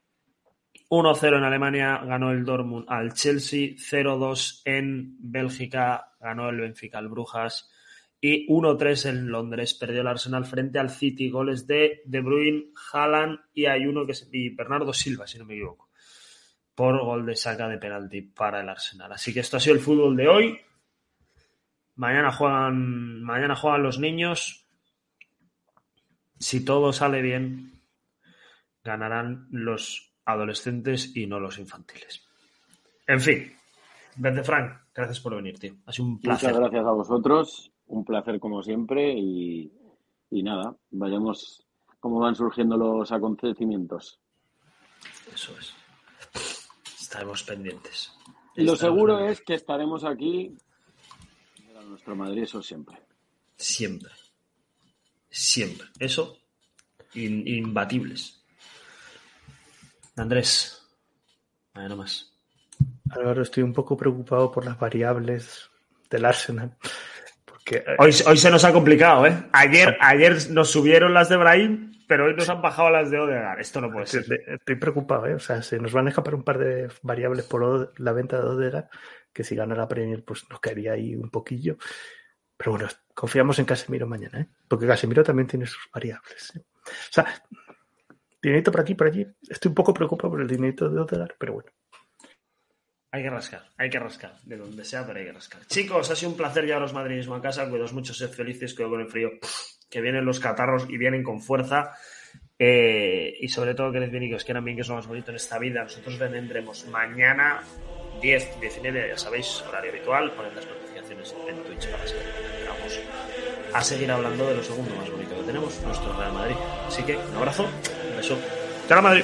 1-0 en Alemania ganó el Dortmund al Chelsea, 0-2 en Bélgica ganó el Benfica al Brujas y 1-3 en Londres perdió el Arsenal frente al City, goles de De Bruyne, Haaland y hay uno que es y Bernardo Silva, si no me equivoco, por gol de saca de penalti para el Arsenal. Así que esto ha sido el fútbol de hoy. Mañana juegan, mañana juegan los niños. Si todo sale bien, ganarán los adolescentes y no los infantiles. En fin, Verde Frank, gracias por venir, tío. Ha sido un placer. Muchas gracias a vosotros, un placer como siempre y, y nada, vayamos cómo van surgiendo los acontecimientos. Eso es. Estaremos pendientes. Lo Estaremos seguro pendientes. es que estaremos aquí a nuestro Madrid, eso siempre. Siempre. Siempre. Eso, in- imbatibles. Andrés, nada más. Álvaro, estoy un poco preocupado por las variables del Arsenal. Eh, Hoy, hoy se nos ha complicado, ¿eh? Ayer, ayer nos subieron las de Brahim, pero hoy nos han bajado las de Odegaard. Esto no puede ser. estoy, preocupado, ¿eh? O sea, se nos van a escapar un par de variables por la venta de Odegaard, que si gana la Premier, pues nos caería ahí un poquillo. Pero bueno, confiamos en Casemiro mañana, ¿eh? Porque Casemiro también tiene sus variables. ¿eh? O sea, dinerito por aquí, por allí. Estoy un poco preocupado por el dinerito de Odegaard, pero bueno. Hay que rascar, hay que rascar, de donde sea, pero hay que rascar. Chicos, ha sido un placer llevaros madridismo a casa. Cuidaos mucho, sed felices, cuidado con el frío, que vienen los catarros y vienen con fuerza. Eh, y sobre todo que les bien y que os quieran bien, que es lo más bonito en esta vida. Nosotros vendremos mañana 10, 19, ya sabéis, horario habitual. Poned las notificaciones en Twitch para que vamos a seguir hablando de lo segundo más bonito que tenemos, nuestro Real Madrid. Así que un abrazo, un beso. ¡Real Madrid!